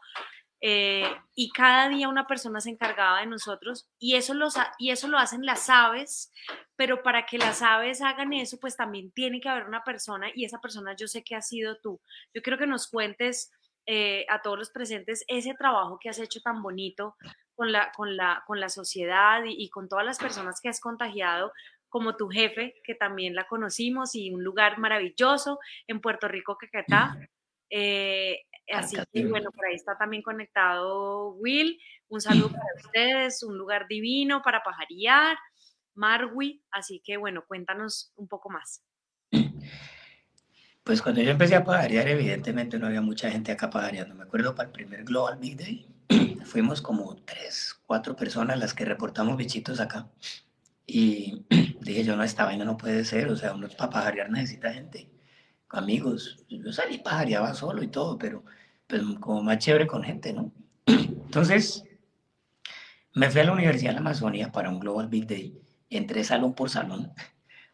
eh, y cada día una persona se encargaba de nosotros y eso, los, y eso lo hacen las aves, pero para que las aves hagan eso, pues también tiene que haber una persona y esa persona yo sé que ha sido tú. Yo quiero que nos cuentes eh, a todos los presentes ese trabajo que has hecho tan bonito con la, con la, con la sociedad y, con todas las personas que has contagiado, como tu jefe, que también la conocimos, y un lugar maravilloso en Puerto Rico, Caquetá. Eh, así que bueno, por ahí está también conectado Will. Un saludo para ustedes, un lugar divino para pajarear, Marwi. Así que bueno, cuéntanos un poco más. Pues cuando yo empecé a pajarear, evidentemente no había mucha gente acá pajareando. Me acuerdo para el primer Global Big Day, fuimos como tres, cuatro personas las que reportamos bichitos acá. Y dije, yo no, esta vaina no puede ser, o sea, uno para pajarear necesita gente, amigos. Yo salí pajareaba solo y todo, pero pues, como más chévere con gente, ¿no? Entonces, me fui a la Universidad de la Amazonia para un Global Big Day. Entré salón por salón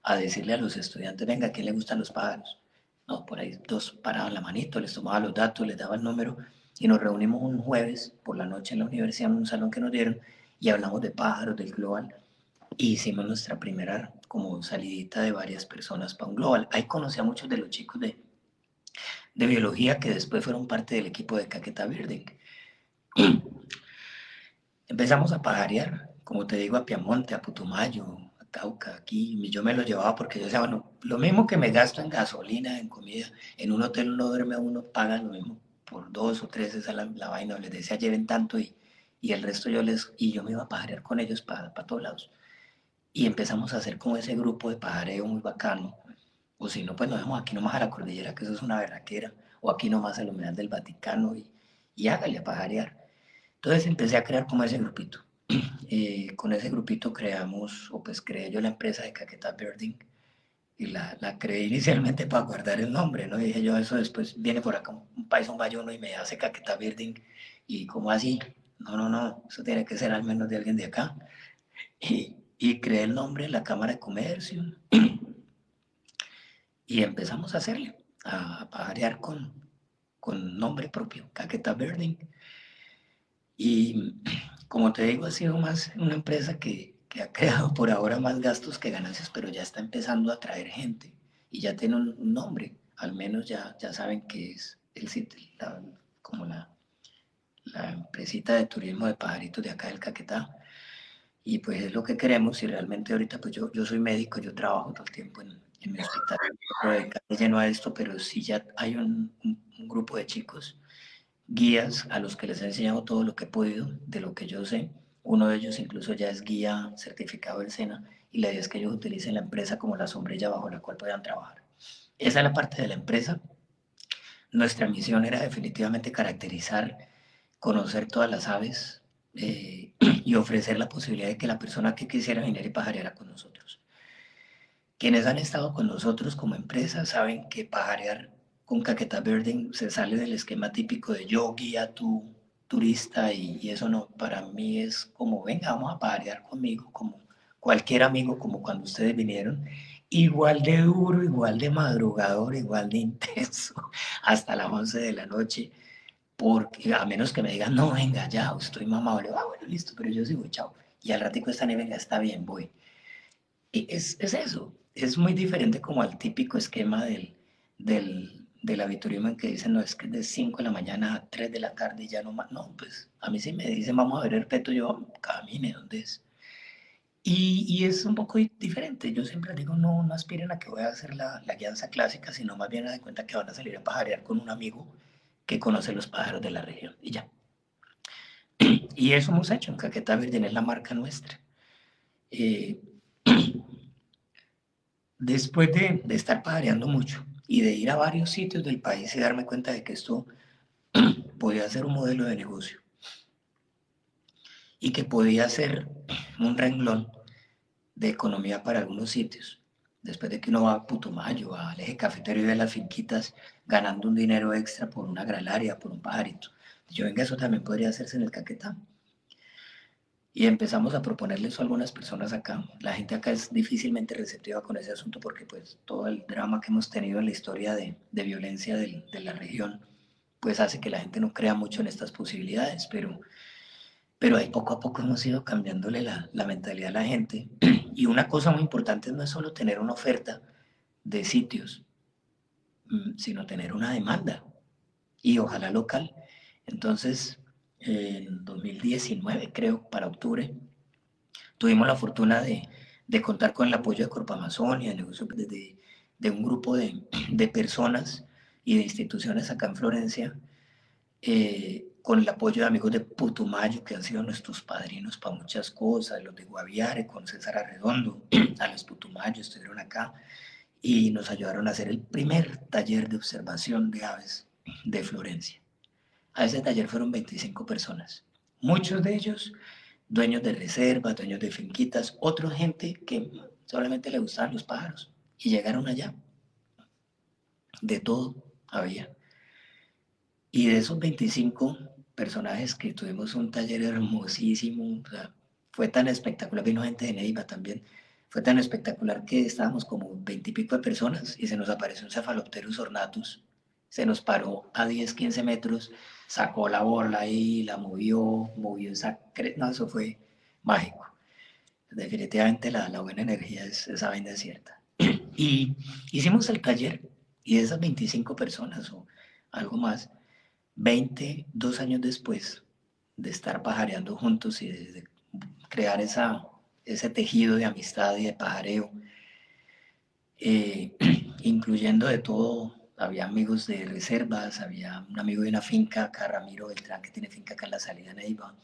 a decirle a los estudiantes, venga, ¿a quién le gustan los pájaros? por ahí dos paraban la manito, les tomaba los datos, les daba el número y nos reunimos un jueves por la noche en la universidad en un salón que nos dieron y hablamos de pájaros, del global. Y hicimos nuestra primera como salidita de varias personas para un global. Ahí conocí a muchos de los chicos de, de biología que después fueron parte del equipo de Caqueta Birding. Empezamos a pajarear, como te digo, a Piamonte, a Putumayo, Cauca, aquí, yo me lo llevaba porque yo decía, bueno, lo mismo que me gasto en gasolina, en comida, en un hotel no duerme uno, paga lo mismo por dos o tres, esa la, la vaina, les decía, lleven tanto y, y el resto yo les, y yo me iba a pajarear con ellos para, para todos lados. Y empezamos a hacer como ese grupo de pajareo muy bacano, o si no, pues nos vemos aquí nomás a la cordillera, que eso es una verraquera, o aquí nomás a la humedad del Vaticano, y, y hágale a pajarear. Entonces empecé a crear como ese grupito. Eh, con ese grupito creamos, o pues creé yo la empresa de Caqueta Birding y la, creé inicialmente para guardar el nombre, ¿no? Y dije yo, eso después viene por acá un país, un bayuno y me hace Caqueta Birding y como así, no, no, no, eso tiene que ser al menos de alguien de acá. Y, y creé el nombre, la Cámara de Comercio y empezamos a hacerle, a pajarear con, con nombre propio, Caqueta Birding. Y como te digo, ha sido más una empresa que, que, ha creado por ahora más gastos que ganancias, pero ya está empezando a traer gente y ya tiene un, nombre. Al menos ya, ya saben que es el sitio, como la, la empresita de turismo de pajaritos de acá del Caquetá. Y pues es lo que queremos y realmente ahorita pues yo, yo soy médico, yo trabajo todo el tiempo en, en mi hospital, lleno a esto, pero sí ya hay un, un grupo de chicos guías a los que les he enseñado todo lo que he podido, de lo que yo sé. Uno de ellos incluso ya es guía certificado del SENA y la idea es que ellos utilicen la empresa como la sombrilla bajo la cual puedan trabajar. Esa es la parte de la empresa. Nuestra misión era definitivamente caracterizar, conocer todas las aves eh, y ofrecer la posibilidad de que la persona que quisiera venir y pajareara con nosotros. Quienes han estado con nosotros como empresa saben que pajarear con Caqueta Birding se sale del esquema típico de yo guía tu turista y, eso no, para mí es como, venga, vamos a parear conmigo, como cualquier amigo, como cuando ustedes vinieron, igual de duro, igual de madrugador, igual de intenso, hasta las 11 de la noche, porque a menos que me digan, no, venga, ya, estoy mamado, ah, bueno, listo, pero yo sigo, chao, y al ratico esta y venga, está bien, voy. Y es, es eso, es muy diferente como al típico esquema del, del del aviturismo que dicen, no, es que de 5 de la mañana a 3 de la tarde ya no más. No, pues a mí sí me dicen, vamos a ver el peto, yo camine, ¿dónde es? Y, y, es un poco diferente. Yo siempre digo, no, no aspiren a que voy a hacer la, la guianza clásica, sino más bien a de cuenta que van a salir a pajarear con un amigo que conoce los pájaros de la región y ya. Y eso hemos hecho en Caqueta Verde, es la marca nuestra. Eh, después de, de estar pajareando mucho, y de ir a varios sitios del país y darme cuenta de que esto podía ser un modelo de negocio y que podía ser un renglón de economía para algunos sitios. Después de que uno va a Putumayo, al eje cafetero y ve las finquitas ganando un dinero extra por una gralaria, por un pajarito. Yo venga, eso también podría hacerse en el Caquetá. Y empezamos a proponerle eso a algunas personas acá. La gente acá es difícilmente receptiva con ese asunto porque pues todo el drama que hemos tenido en la historia de, de violencia de, la región pues hace que la gente no crea mucho en estas posibilidades, pero, pero ahí poco a poco hemos ido cambiándole la, la mentalidad a la gente. Y una cosa muy importante no es solo tener una oferta de sitios, mm, sino tener una demanda y ojalá local. Entonces, en 2019, creo, para octubre, tuvimos la fortuna de, contar con el apoyo de Corpo Amazonia, de, de, un grupo de, personas y de instituciones acá en Florencia, eh, con el apoyo de amigos de Putumayo, que han sido nuestros padrinos para muchas cosas, los de Guaviare, con César Arredondo, a los Putumayo estuvieron acá y nos ayudaron a hacer el primer taller de observación de aves de Florencia. A ese taller fueron 25 personas, muchos de ellos dueños de reservas, dueños de finquitas, otra gente que solamente le gustaban los pájaros y llegaron allá. De todo había. Y de esos 25 personajes que tuvimos un taller hermosísimo, fue tan espectacular, vino gente de Neiva también, fue tan espectacular que estábamos como veintipico de personas y se nos apareció un Cephalopterus ornatus, se nos paró a 10, 15 metros, sacó la borla ahí, la movió, movió esa... No, eso fue mágico. Definitivamente la, la buena energía es esa vaina cierta. Y hicimos el taller y esas 25 personas o algo más, 20, dos años después de estar pajareando juntos y de crear esa ese tejido de amistad y de pajareo, eh, incluyendo de todo. Había amigos de reservas, había un amigo de una finca, acá Ramiro Beltrán, que tiene finca acá en la salida Neiva,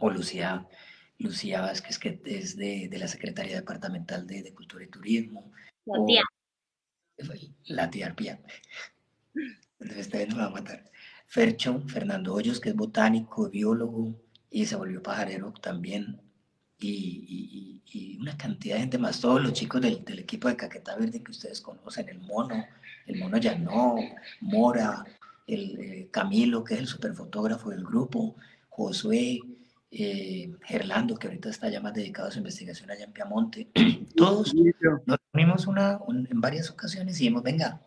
o Lucía, Lucía Vázquez, que es de, de la Secretaría Departamental de, de, Cultura y Turismo. La tía. la tía Arpía. Entonces, me va a matar. Fercho, Fernando Hoyos, que es botánico, biólogo, y se volvió pajarero también y, una cantidad de gente más, todos los chicos del, del, equipo de Caquetá Verde que ustedes conocen, el Mono, el Mono Llanó, Mora, el eh, Camilo, que es el superfotógrafo del grupo, Josué, eh, Gerlando, que ahorita está ya más dedicado a su investigación allá en Piamonte, todos nos reunimos una, en varias ocasiones y dijimos, venga,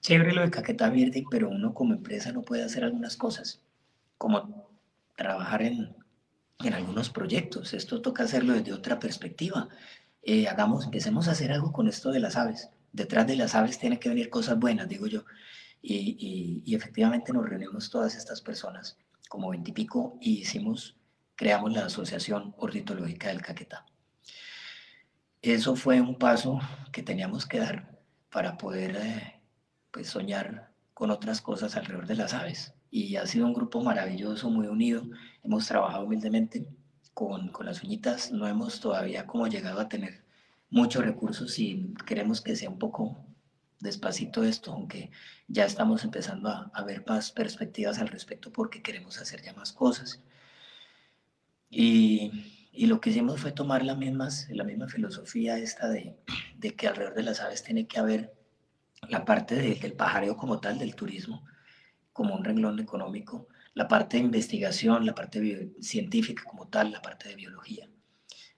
chévere lo de Caquetá Verde, pero uno como empresa no puede hacer algunas cosas, como trabajar en en algunos proyectos. Esto toca hacerlo desde otra perspectiva. Eh, hagamos, empecemos a hacer algo con esto de las aves. Detrás de las aves tienen que venir cosas buenas, digo yo. Y, y, efectivamente nos reunimos todas estas personas, como veintipico, y hicimos, creamos la Asociación Ornitológica del Caquetá. Eso fue un paso que teníamos que dar para poder eh, pues soñar con otras cosas alrededor de las aves y ha sido un grupo maravilloso, muy unido. Hemos trabajado humildemente con, con las uñitas, no hemos todavía como llegado a tener muchos recursos y queremos que sea un poco despacito esto, aunque ya estamos empezando a, ver más perspectivas al respecto porque queremos hacer ya más cosas. Y, lo que hicimos fue tomar la misma, la misma filosofía esta de, de, que alrededor de las aves tiene que haber la parte de, del pajareo como tal, del turismo, como un renglón económico, la parte de investigación, la parte científica como tal, la parte de biología,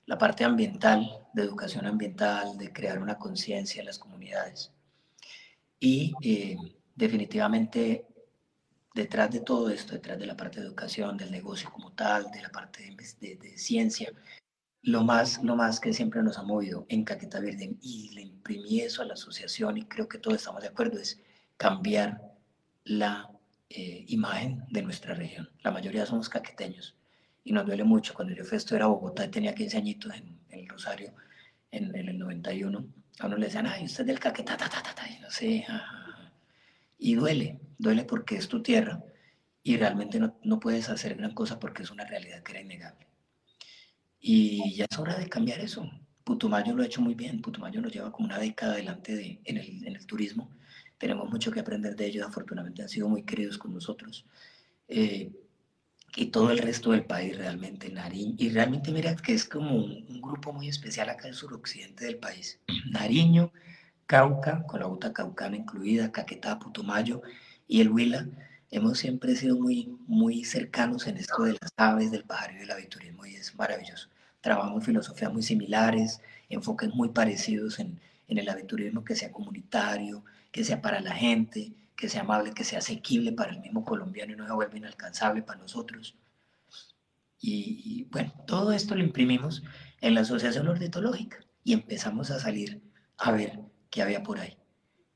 la parte ambiental, de educación ambiental, de crear una conciencia en las comunidades. Y eh, definitivamente detrás de todo esto, detrás de la parte de educación, del negocio como tal, de la parte de, ciencia, lo más, lo más que siempre nos ha movido en Caqueta Verde, y le imprimí eso a la asociación y creo que todos estamos de acuerdo, es cambiar la eh, imagen de nuestra región. La mayoría somos caqueteños y nos duele mucho. Cuando yo fui a estudiar a Bogotá, tenía 15 añitos en, el Rosario, en, el 91, a uno le decían, ay, usted es del Caquetá, ta, ta, ta, y no sé. Y duele, duele porque es tu tierra y realmente no, no puedes hacer gran cosa porque es una realidad que era innegable. Y ya es hora de cambiar eso. Putumayo lo ha hecho muy bien. Putumayo nos lleva como una década adelante de, en, el, en el turismo tenemos mucho que aprender de ellos, afortunadamente han sido muy queridos con nosotros. Eh, y todo el resto del país realmente, Nariño, y realmente mira que es como un, grupo muy especial acá en el suroccidente del país. Nariño, Cauca, con la Uta Caucana incluida, Caquetá, Putumayo y el Huila, hemos siempre sido muy, muy cercanos en esto de las aves, del pajarito y del aviturismo, y es maravilloso. Trabajamos filosofías muy similares, enfoques muy parecidos en, en el aviturismo que sea comunitario, que sea para la gente, que sea amable, que sea asequible para el mismo colombiano y no se vuelva inalcanzable para nosotros. Y, bueno, todo esto lo imprimimos en la Asociación Ornitológica y empezamos a salir a ver qué había por ahí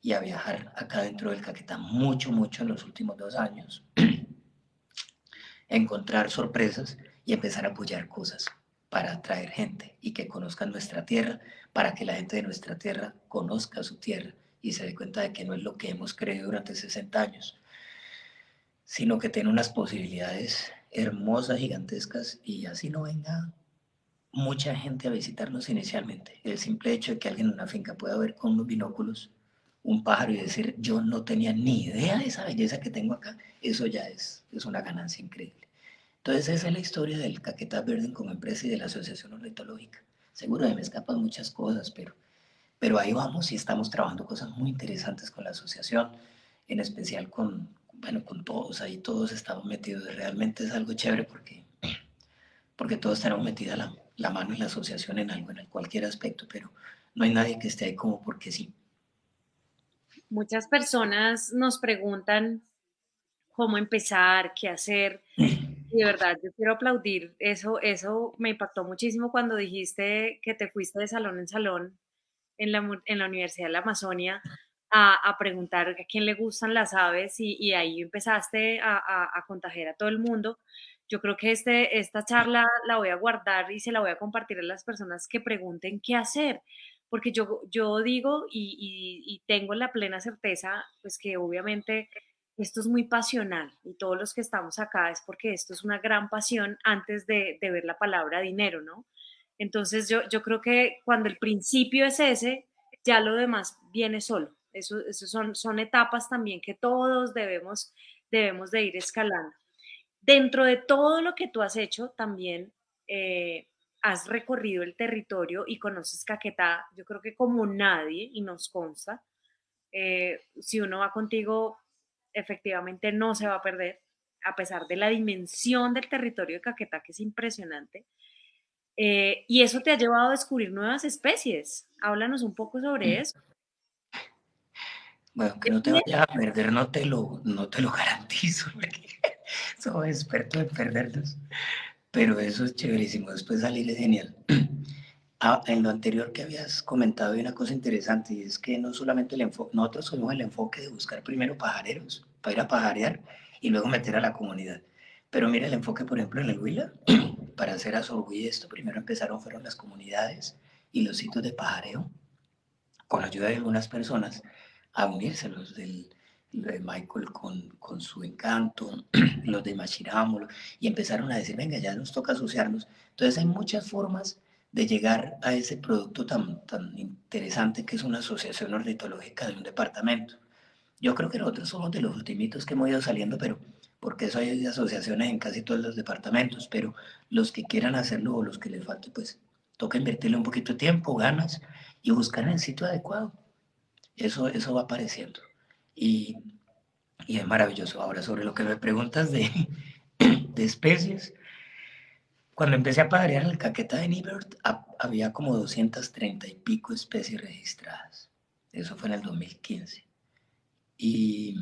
y a viajar acá dentro del Caquetá mucho, mucho en los últimos dos años, encontrar sorpresas y empezar a apoyar cosas para atraer gente y que conozcan nuestra tierra, para que la gente de nuestra tierra conozca su tierra y se dé cuenta de que no es lo que hemos creído durante 60 años, sino que tiene unas posibilidades hermosas, gigantescas, y así no venga mucha gente a visitarnos inicialmente. El simple hecho de que alguien en una finca pueda ver con unos binóculos un pájaro y decir, yo no tenía ni idea de esa belleza que tengo acá, eso ya es, es una ganancia increíble. Entonces esa es la historia del Caquetá Verde como empresa y de la Asociación Ornitológica. Seguro que me escapan muchas cosas, pero, pero ahí vamos y estamos trabajando cosas muy interesantes con la asociación, en especial con, bueno, con todos, ahí todos estamos metidos. Realmente es algo chévere porque, porque todos tenemos metida la, la mano en la asociación en algo, en cualquier aspecto, pero no hay nadie que esté ahí como porque sí. Muchas personas nos preguntan cómo empezar, qué hacer de verdad, yo quiero aplaudir eso, eso me impactó muchísimo cuando dijiste que te fuiste de salón en salón en la, en la Universidad de la Amazonia a, a, preguntar a quién le gustan las aves y, ahí empezaste a, a, contagiar a todo el mundo. Yo creo que este, esta charla la voy a guardar y se la voy a compartir a las personas que pregunten qué hacer, porque yo, yo digo y, y, y tengo la plena certeza, pues que obviamente esto es muy pasional y todos los que estamos acá es porque esto es una gran pasión antes de, ver la palabra dinero, ¿no? Entonces yo, yo creo que cuando el principio es ese, ya lo demás viene solo. Eso, son, son etapas también que todos debemos, debemos de ir escalando. Dentro de todo lo que tú has hecho, también eh, has recorrido el territorio y conoces Caquetá, yo creo que como nadie, y nos consta, eh, si uno va contigo efectivamente no se va a perder, a pesar de la dimensión del territorio de Caquetá, que es impresionante. Eh, y eso te ha llevado a descubrir nuevas especies. Háblanos un poco sobre mm. eso. Bueno, que no te vayas a perder, no te lo, no te lo garantizo, porque soy experto en perderlos. Pero eso es chéverísimo, después salir es genial. Ah, en lo anterior que habías comentado hay una cosa interesante y es que no solamente el enfoque, nosotros somos el enfoque de buscar primero pajareros para ir a pajarear y luego meter a la comunidad. Pero mira el enfoque, por ejemplo, en el Huila, para hacer y esto, primero empezaron fueron las comunidades y los sitios de pajareo, con ayuda de algunas personas, a unirse, los del, de Michael con, con, su encanto, los de Machiramo, y empezaron a decir, venga, ya nos toca asociarnos. Entonces hay muchas formas de llegar a ese producto tan, tan interesante que es una asociación ornitológica de un departamento. Yo creo que nosotros somos de los ultimitos que hemos ido saliendo, pero porque eso hay asociaciones en casi todos los departamentos, pero los que quieran hacerlo o los que les falte, pues toca invertirle un poquito de tiempo, ganas y buscar el sitio adecuado. Eso, eso va apareciendo. Y, y es maravilloso. Ahora, sobre lo que me preguntas de, de especies, cuando empecé a padrear el caqueta de Nibert, había como 230 y pico especies registradas. Eso fue en el 2015. Y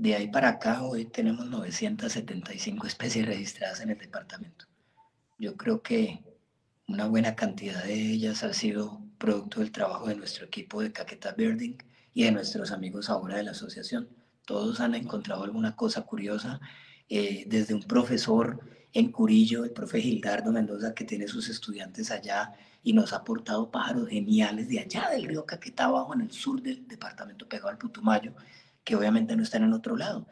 de ahí para acá hoy tenemos 975 especies registradas en el departamento. Yo creo que una buena cantidad de ellas ha sido producto del trabajo de nuestro equipo de Caqueta Birding y de nuestros amigos ahora de la asociación. Todos han encontrado alguna cosa curiosa, eh, desde un profesor en Curillo, el profe Gildardo Mendoza, que tiene sus estudiantes allá y nos ha aportado pájaros geniales de allá del río Caquetá, abajo en el sur del departamento pegado al Putumayo, que obviamente no están en otro lado.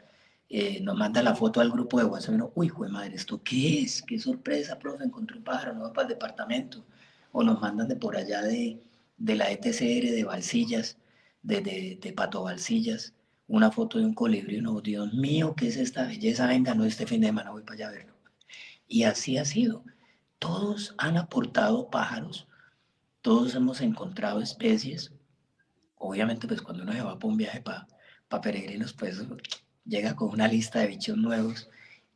Eh, nos manda la foto al grupo de WhatsApp y uno, uy, jue madre, ¿esto qué es? Qué sorpresa, profe, encontré un pájaro nuevo para el departamento. O nos mandan de por allá de, de la ETCR, de Balsillas, de, de, de Pato Balsillas, una foto de un colibrí, uno, Dios mío, ¿qué es esta belleza? Venga, no, este fin de semana voy para allá a verlo. Y así ha sido. Todos han aportado pájaros, todos hemos encontrado especies. Obviamente, pues cuando uno se va para un viaje para peregrinos, pues llega con una lista de bichos nuevos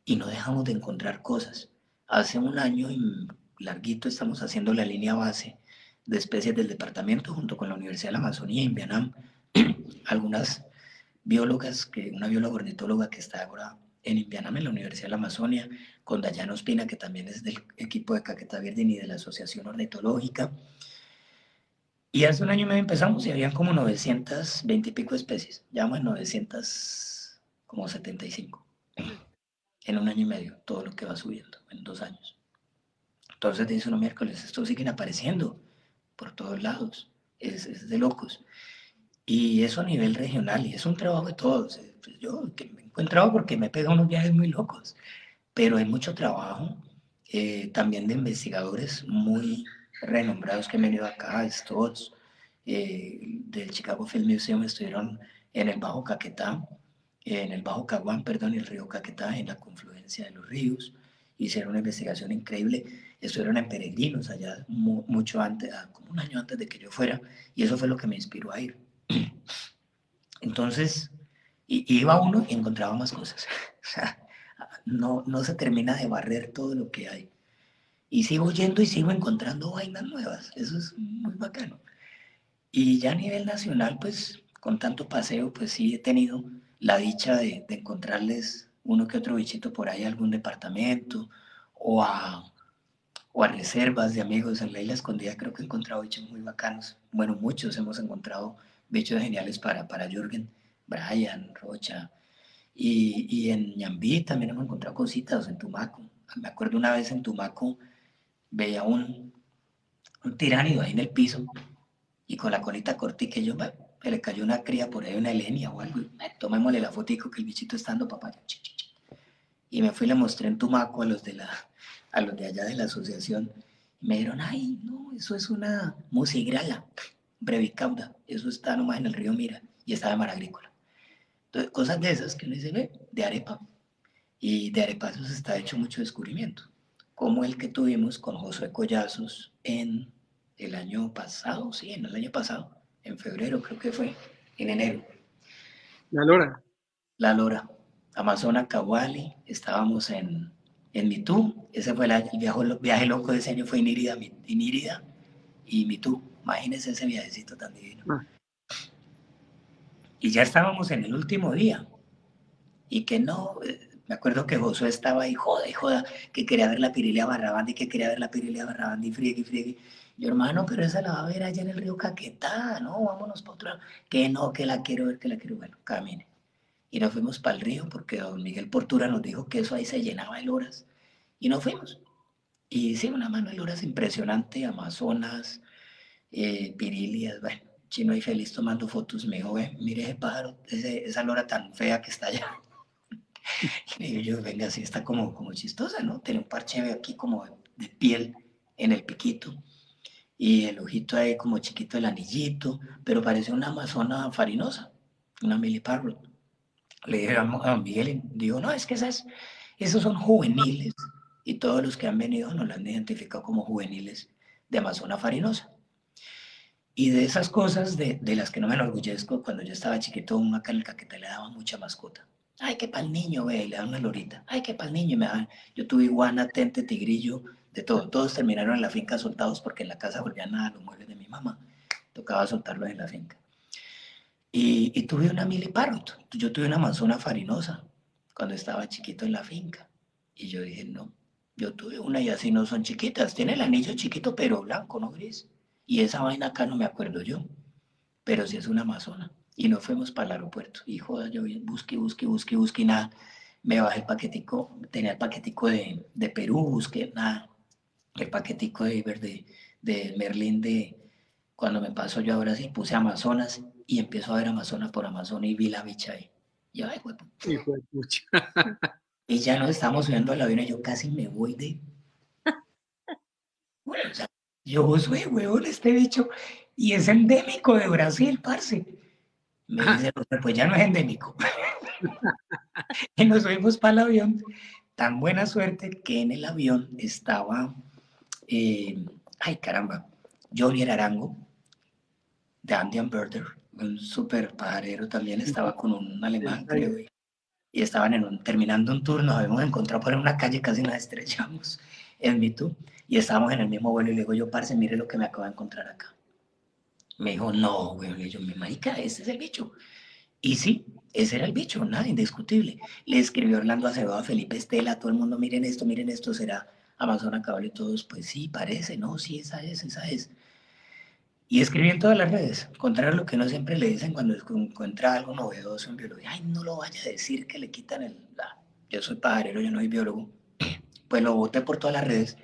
y no dejamos de encontrar cosas. Hace un año y larguito estamos haciendo la línea base de especies del departamento junto con la Universidad de la Amazonía en Vietnam. Algunas biólogas, que, una bióloga ornitóloga que está ahora en Indiana, en la Universidad de la Amazonia, con Dayana Ospina, que también es del equipo de Caqueta Verde y de la Asociación Ornitológica. Y hace un año y medio empezamos y habían como 920 y pico especies, ya más 900, como 75. En un año y medio, todo lo que va subiendo en dos años. Entonces dice uno miércoles, estos siguen apareciendo por todos lados, es, es de locos. Y eso a nivel regional, y es un trabajo de todos. Pues yo que me he encontrado porque me he pegado unos viajes muy locos, pero hay mucho trabajo eh, también de investigadores muy renombrados que han venido acá, estos eh, del Chicago Film Museum estuvieron en el Bajo Caquetá, en el Bajo Caguán, perdón, el río Caquetá, en la confluencia de los ríos. Hicieron una investigación increíble. Estuvieron en Peregrinos allá mucho antes, ah, como un año antes de que yo fuera, y eso fue lo que me inspiró a ir. Entonces, iba uno y encontraba más cosas. O sea, no, no se termina de barrer todo lo que hay. Y sigo yendo y sigo encontrando vainas nuevas. Eso es muy bacano. Y ya a nivel nacional, pues con tanto paseo, pues sí he tenido la dicha de, encontrarles uno que otro bichito por ahí, algún departamento o a, o a reservas de amigos en la isla escondida. Creo que he encontrado bichos muy bacanos. Bueno, muchos hemos encontrado bichos geniales para, para Jürgen, Brian, Rocha. Y, y en Ñambí también hemos encontrado cositas, en Tumaco. Me acuerdo una vez en Tumaco, veía un, un tiránido ahí en el piso y con la colita cortica y yo, me, le cayó una cría por ahí, una helenia o algo, tomémosle la fotico que el bichito está dando papaya. Y me fui y le mostré en Tumaco a los de, la, a los de allá de la asociación. Y me dijeron, ay, no, eso es una musigrala brevicauda. Eso está nomás en el río Mira y está de mar agrícola. Entonces, cosas de esas que uno dice, ve, de arepa. Y de arepa se está hecho mucho descubrimiento, como el que tuvimos con Josué Collazos en el año pasado, sí, en el año pasado, en febrero creo que fue, en enero. La Lora. La Lora. Amazona Kawali, estábamos en, en Mitú, ese fue el, viaje, viaje loco de ese año, fue Inírida, Inírida y Mitú. Imagínense ese viajecito tan divino. Ah. Y ya estábamos en el último día. Y que no, eh, me acuerdo que Josué estaba ahí, joda y joda, que quería ver la Pirilia Barrabandi, que quería ver la Pirilia Barrabandi, friegue y friegue. Yo, hermano, pero esa la va a ver allá en el río Caquetá, ¿no? Vámonos para otro lado. Que no, que la quiero ver, que la quiero ver. Bueno, camine. Y nos fuimos para el río porque don Miguel Portura nos dijo que eso ahí se llenaba de loras. Y nos fuimos. Y sí, una mano de loras impresionante, Amazonas, eh, pirilias, bueno, chino y feliz tomando fotos, me dijo, ve, mire ese pájaro, esa lora tan fea que está allá. y yo, venga, sí está como, como chistosa, ¿no? Tiene un parche aquí como de, piel en el piquito y el ojito ahí como chiquito el anillito, pero parece una amazona farinosa, una miliparrot. Le dije a Miguel digo, no, es que esas, esos son juveniles y todos los que han venido nos lo han identificado como juveniles de amazona farinosa. Y de esas cosas de, de, las que no me enorgullezco, cuando yo estaba chiquito, una calca que te le daba mucha mascota. Ay, que para el niño, ve, le dan una lorita. Ay, que para el niño me dan. Yo tuve iguana, tente, tigrillo, de todo. Todos terminaron en la finca soltados porque en la casa volvían nada los muebles de mi mamá. Tocaba soltarlos en la finca. Y, y tuve una miliparrot. Yo tuve una manzona farinosa cuando estaba chiquito en la finca. Y yo dije, no, yo tuve una y así no son chiquitas. Tiene el anillo chiquito, pero blanco, no gris. Y esa vaina acá no me acuerdo yo, pero sí es una amazona. Y nos fuimos para el aeropuerto. Y joder, yo busqué, busqué, busqué, busqué, nada. Me bajé el paquetico, tenía el paquetico de, de Perú, busqué nada. El paquetico de, de, de Merlín de, cuando me pasó yo ahora sí, puse Amazonas y empiezo a ver Amazonas por Amazonas y vi la bicha ahí. Y yo, ay, y ya nos estamos subiendo al avión y yo casi me voy de... Bueno, o sea, yo soy huevón este bicho y es endémico de Brasil, parce. Me ah. dice, pues ya no es endémico. y nos subimos para el avión. Tan buena suerte que en el avión estaba, eh, ay caramba, Johnny Arango, de Andean Birder, un súper pajarero también, estaba con un alemán, creo, y, estaban en un, terminando un tour, nos habíamos encontrado por una calle, casi nos estrellamos en MeToo y estábamos en el mismo vuelo y le digo yo, parce, mire lo que me acabo de encontrar acá. Me dijo, no, güey, le digo, mi marica, este es el bicho. Y sí, ese era el bicho, nada, indiscutible. Le escribió Orlando Acevedo a Felipe Estela, todo el mundo, miren esto, miren esto, será Amazon Cable y todos, pues sí, parece, no, sí, esa es, esa es. Y escribí en todas las redes, contrario a lo que no siempre le dicen cuando encuentra algo novedoso en biología, ay, no lo vaya a decir que le quitan el... yo soy pajarero, yo no soy biólogo. Pues lo boté por todas las redes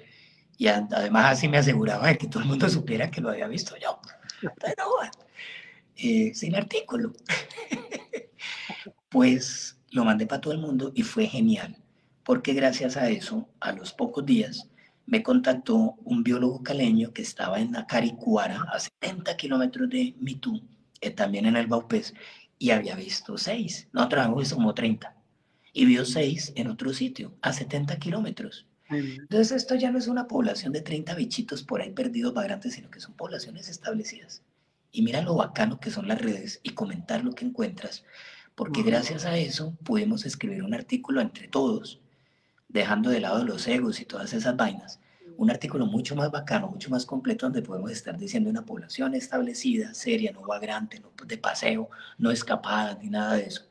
y además así me aseguraba de que todo el mundo supiera que lo había visto yo. Sin artículo. pues lo mandé para todo el mundo y fue genial, porque gracias a eso, a los pocos días, me contactó un biólogo caleño que estaba en Acaricuara, a 70 kilómetros de Mitú, eh, también en el Baupés, y había visto seis. Habíamos visto como 30. Y vio seis en otro sitio, a 70 kilómetros. Entonces esto ya no es una población de 30 bichitos por ahí perdidos vagrantes, sino que son poblaciones establecidas. Y mira lo bacano que son las redes y comentar lo que encuentras, porque gracias a eso pudimos escribir un artículo entre todos, dejando de lado los egos y todas esas vainas, un artículo mucho más bacano, mucho más completo, donde podemos estar diciendo una población establecida, seria, no vagrante, no de paseo, no escapada, ni nada de eso,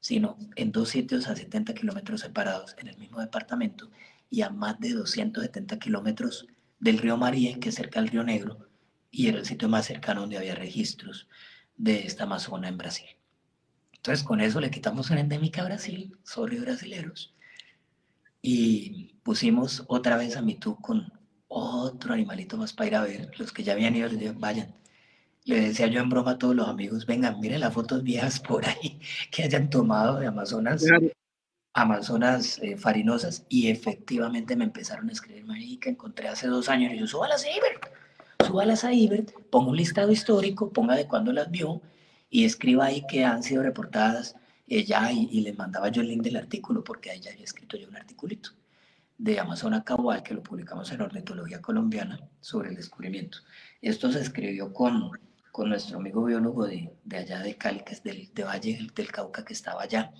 sino en dos sitios a 70 kilómetros separados en el mismo departamento y a más de 270 kilómetros del río María, que es cerca del río Negro, y era el sitio más cercano donde había registros de esta Amazona en Brasil. Entonces con eso le quitamos una endémica a Brasil, sorry brasileros, y pusimos otra vez a Mitú con otro animalito más para ir a ver. Los que ya habían ido les dije, vayan. Le decía yo en broma a todos los amigos, vengan, miren las fotos viejas por ahí que hayan tomado de Amazonas Amazonas eh, farinosas y efectivamente me empezaron a escribir, que encontré hace dos años y yo, súbalas a Ibert, súbalas a Ibert, ponga un listado histórico, ponga de cuándo las vio y escriba ahí que han sido reportadas ella y, y, le mandaba yo el link del artículo porque ahí ya había escrito yo un articulito de Amazona Cabal que lo publicamos en Ornitología Colombiana sobre el descubrimiento. Esto se escribió con, con nuestro amigo biólogo de, de allá de Cali, que es del de Valle del Cauca, que estaba allá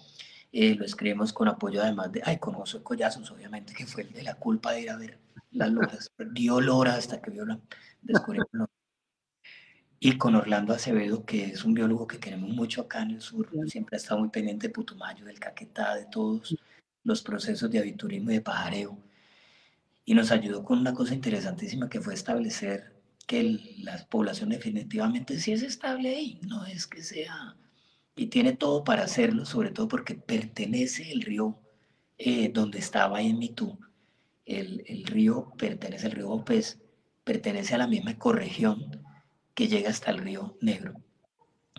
eh, lo escribimos con apoyo además de, ay, con José Collazos, obviamente, que fue el de la culpa de ir a ver las loras. Dio lora hasta que vio la, descubrimiento. Y con Orlando Acevedo, que es un biólogo que queremos mucho acá en el sur, siempre ha estado muy pendiente de Putumayo, del Caquetá, de todos los procesos de aviturismo y de pajareo. Y nos ayudó con una cosa interesantísima que fue establecer que la población definitivamente sí es estable ahí, no es que sea y tiene todo para hacerlo, sobre todo porque pertenece el río eh, donde estaba en Mitú. El, el, río pertenece al río Opez, pertenece a la misma ecorregión que llega hasta el río Negro.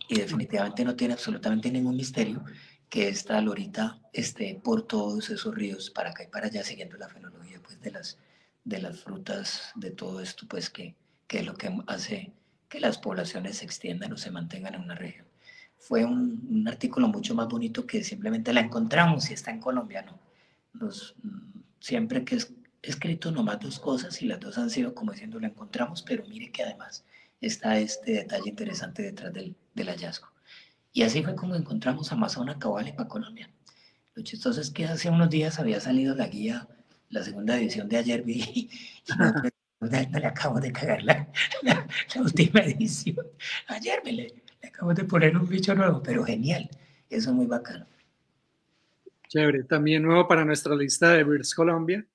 Y definitivamente no tiene absolutamente ningún misterio que esta lorita esté por todos esos ríos, para acá y para allá, siguiendo la fenología pues, de, las, de las frutas, de todo esto, pues que, que es lo que hace que las poblaciones se extiendan o se mantengan en una región fue un, artículo mucho más bonito que simplemente la encontramos y está en colombiano. Nos, siempre que he escrito nomás dos cosas y las dos han sido como diciendo la encontramos, pero mire que además está este detalle interesante detrás del, del hallazgo. Y así fue como encontramos Amazona Cabal para Colombia. Lo chistoso es que hace unos días había salido la guía, la segunda edición de ayer, vi, y no, le acabo de cagar la, la, la última edición. Ayer me le, acabo de poner un bicho nuevo, pero genial. Eso es muy bacano. Chévere. También nuevo para nuestra lista de Birds Colombia.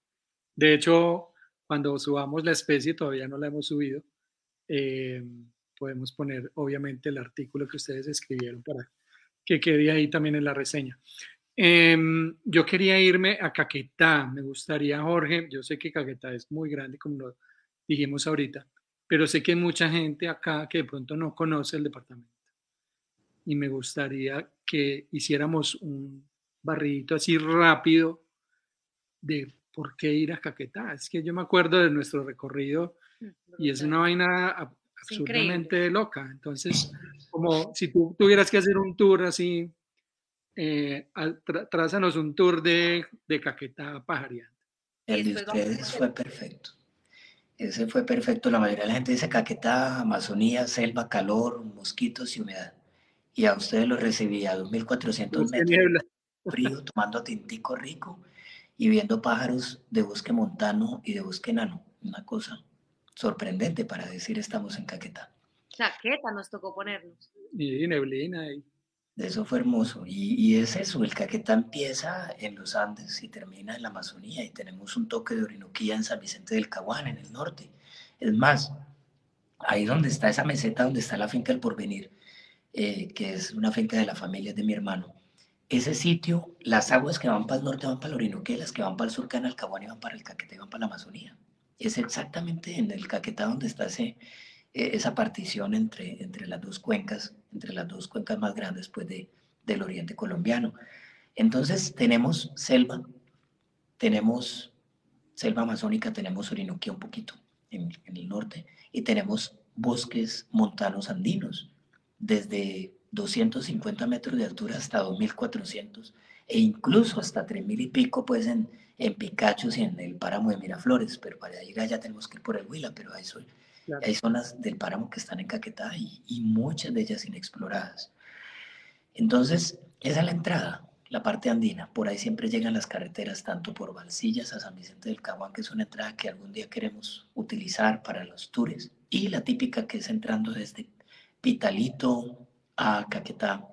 De hecho, cuando subamos la especie, todavía no la hemos subido, eh, podemos poner obviamente el artículo que ustedes escribieron para que quede ahí también en la reseña. Em, yo quería irme a Caquetá. Me gustaría, Jorge, yo sé que Caquetá es muy grande, como lo dijimos ahorita, pero sé que hay mucha gente acá que de pronto no conoce el departamento y me gustaría que hiciéramos un barridito así rápido de por qué ir a Caquetá. Es que yo me acuerdo de nuestro recorrido y es una vaina absolutamente loca. Entonces, como si tú tuvieras que hacer un tour así, eh, trázanos un tour de, de Caquetá pajareando. El de ustedes fue perfecto. Ese fue perfecto. La mayoría de la gente dice Caquetá, Amazonía, selva, calor, mosquitos y humedad y a ustedes los recibí a 2.400 metros, frío, tomando tintico rico y viendo pájaros de bosque montano y de bosque enano. Una cosa sorprendente para decir estamos en Caquetá. Chaqueta nos tocó ponernos. Y neblina. Y... Eso fue hermoso. Y, y, es eso, el Caquetá empieza en los Andes y termina en la Amazonía. Y tenemos un toque de Orinoquía en San Vicente del Caguán, en el norte. Es más, ahí donde está esa meseta, donde está la finca del Porvenir, eh, que es una finca de la familia de mi hermano, ese sitio, las aguas que van para el norte van para el Orinoquía, las que van para el sur caen al Caguán y van para el Caquetá y van para la Amazonía. Es exactamente en el Caquetá donde está ese, eh, esa partición entre, entre las dos cuencas, entre las dos cuencas más grandes pues, de, del oriente colombiano. Entonces tenemos selva, tenemos selva amazónica, tenemos Orinoquía un poquito en el norte y tenemos bosques montanos andinos, desde 250 metros de altura hasta 2400 e incluso hasta 3000 y pico pues en, en Picachos y en el páramo de Miraflores, pero para llegar ya tenemos que ir por el Huila, pero hay, hay zonas del páramo que están en Caquetá y, y muchas de ellas inexploradas. Entonces, esa es la entrada, la parte andina. Por ahí siempre llegan las carreteras, tanto por Valsillas a San Vicente del Caguán, que es una entrada que algún día queremos utilizar para los tours, y la típica que es entrando desde Pitalito a Caquetá,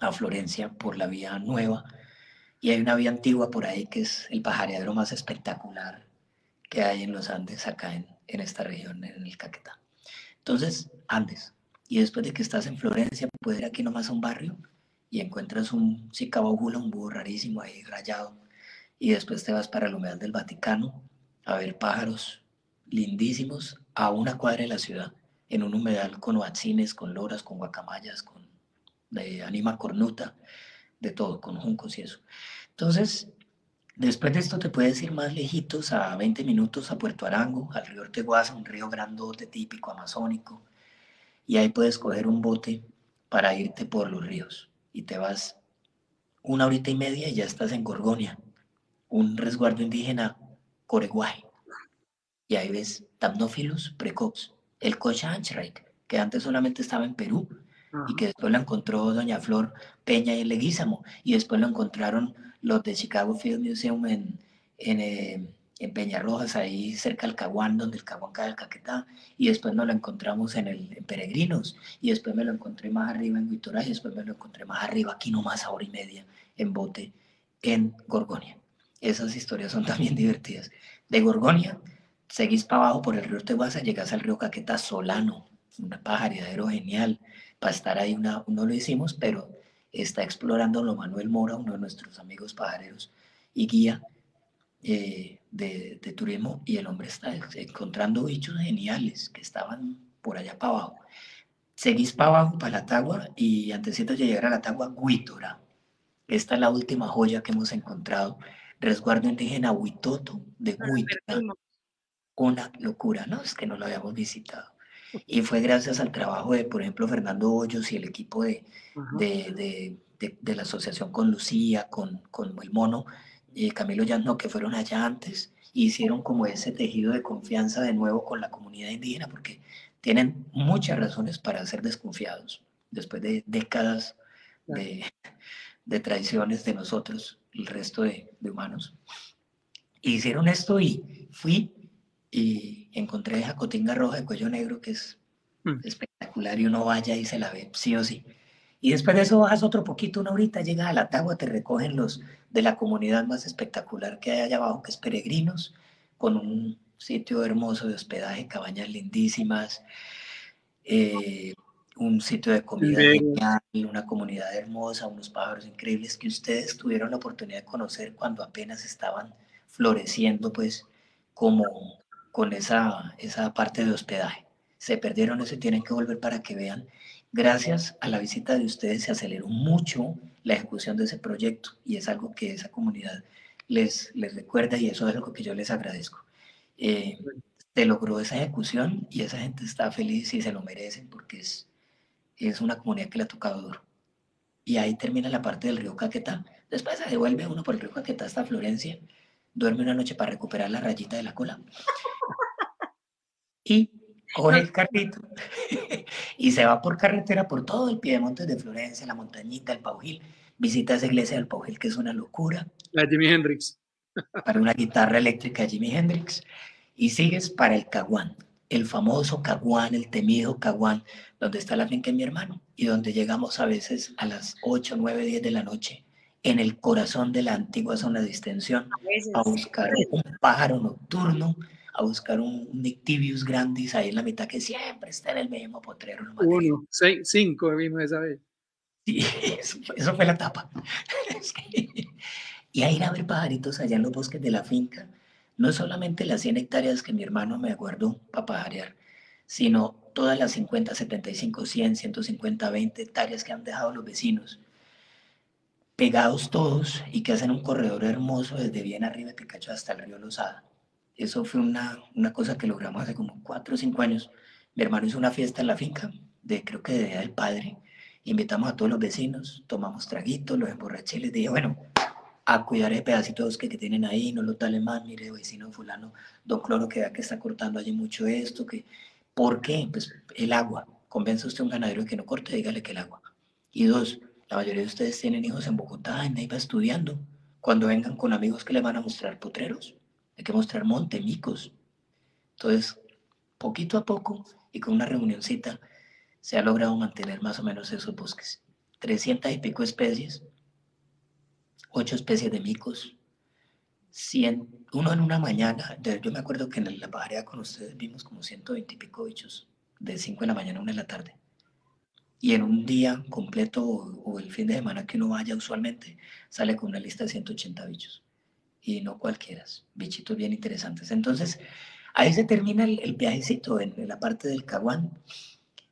a Florencia, por la vía nueva. Y hay una vía antigua por ahí que es el pajareadero más espectacular que hay en los Andes, acá en, en esta región, en el Caquetá. Entonces, Andes. Y después de que estás en Florencia, puedes ir aquí nomás a un barrio y encuentras un Sicabogula, un búho rarísimo ahí rayado. Y después te vas para el humedal del Vaticano a ver pájaros lindísimos a una cuadra de la ciudad, en un humedal con huatzines, con loras, con guacamayas, con de anima cornuta, de todo, con juncos y eso. Entonces, después de esto te puedes ir más lejitos, a 20 minutos a Puerto Arango, al río Orteguaza, un río grandote típico amazónico, y ahí puedes coger un bote para irte por los ríos y te vas una horita y media y ya estás en Gorgonia, un resguardo indígena coreguay. Y ahí ves Tamnophilus precox, el Cochanchraik, que antes solamente estaba en Perú y que después lo encontró doña Flor Peña y el Leguízamo, y después lo encontraron los de Chicago Field Museum en, en, eh, en Peñarrojas, ahí cerca del Caguán, donde el Caguán cae el Caquetá, y después nos lo encontramos en, el, en Peregrinos, y después me lo encontré más arriba en Huitorá, y después me lo encontré más arriba, aquí nomás a hora y media, en Bote, en Gorgonia. Esas historias son también divertidas. De Gorgonia, seguís para abajo por el río Teguasa, llegas al río Caquetá Solano, un pajareadero genial, para estar ahí una, no lo hicimos, pero está explorando lo Manuel Mora, uno de nuestros amigos pajareros y guía eh, de, de, turismo, y el hombre está encontrando bichos geniales que estaban por allá para abajo. Seguís para abajo, para la Tagua, y antes de llegar a la Tagua, Huitora. Esta es la última joya que hemos encontrado. Resguardo indígena Huitoto de Huitora. Una locura, ¿no? Es que no lo habíamos visitado. Y fue gracias al trabajo de, por ejemplo, Fernando Hoyos y el equipo de, de, de, de, la asociación con Lucía, con, con el mono, y Camilo Llano, que fueron allá antes, hicieron como ese tejido de confianza de nuevo con la comunidad indígena, porque tienen muchas razones para ser desconfiados, después de décadas de, de traiciones de nosotros, el resto de, de humanos. Hicieron esto y fui y encontré Jacotinga roja de cuello negro, que es mm. espectacular, y uno vaya y se la ve, sí o sí. Y después de eso bajas otro poquito, una horita, llegas a la Tagua, te recogen los de la comunidad más espectacular que hay allá abajo, que es Peregrinos, con un sitio hermoso de hospedaje, cabañas lindísimas, eh, un sitio de comida genial, una comunidad hermosa, unos pájaros increíbles que ustedes tuvieron la oportunidad de conocer cuando apenas estaban floreciendo, pues, como con esa, esa parte de hospedaje. Se perdieron eso y tienen que volver para que vean. Gracias a la visita de ustedes se aceleró mucho la ejecución de ese proyecto y es algo que esa comunidad les, les recuerda y eso es algo que yo les agradezco. Eh, se logró esa ejecución y esa gente está feliz y se lo merecen porque es, es una comunidad que le ha tocado duro. Y ahí termina la parte del río Caquetá. Después se devuelve uno por el río Caquetá hasta Florencia, duerme una noche para recuperar la rayita de la cola y coge el carrito y se va por carretera por todo el piedemonte de Florencia, la montañita, el Paujil. Visita esa iglesia del Paujil, que es una locura. La Jimi Hendrix. Para una guitarra eléctrica Jimi Hendrix. Y sigues para el Caguán. el famoso Caguán, el temido Caguán, donde está la finca de mi hermano y donde llegamos a veces a las 8, 9, 10 de la noche en el corazón de la antigua zona de extensión a, buscar un pájaro nocturno, a buscar un Nictivius grandis ahí en la mitad que siempre está en el mismo potrero. Uno, seis, cinco vimos esa vez. Sí, eso, fue la tapa. y a ir a ver pajaritos allá en los bosques de la finca no solamente las 100 hectáreas que mi hermano me aguardó para pajarear, sino todas las 50, 75, 100, 150, 20 hectáreas que han dejado los vecinos, pegados todos y que hacen un corredor hermoso desde bien arriba de Picacho hasta el río Lozada. Eso fue una, una cosa que logramos hace como 4 o 5 años. Mi hermano hizo una fiesta en la finca, de creo que de Día del Padre. Invitamos a todos los vecinos, tomamos traguitos, los emborraché y les dije, bueno, a cuidar ese pedacito de que, que tienen ahí, no lo talen más, mire, vecino fulano, don Cloro, que vea que está cortando allí mucho esto, que, ¿por qué? Pues el agua, convence usted a un ganadero de que no corte, dígale que el agua. Y dos, la mayoría de ustedes tienen hijos en Bogotá, en Neiva estudiando, cuando vengan con amigos que les van a mostrar potreros, hay que mostrar monte, micos. Entonces, poquito a poco y con una reunioncita, se ha logrado mantener más o menos esos bosques. 300 y pico especies, ocho especies de micos, uno en una mañana, yo me acuerdo que en la pajareada con ustedes vimos como 120 y pico bichos, de 5 de la mañana a 1 de la tarde. Y en un día completo o, el fin de semana que uno vaya usualmente, sale con una lista de 180 bichos. Y no cualquiera, bichitos bien interesantes. Entonces, ahí se termina el, viajecito en, en la parte del Caguán.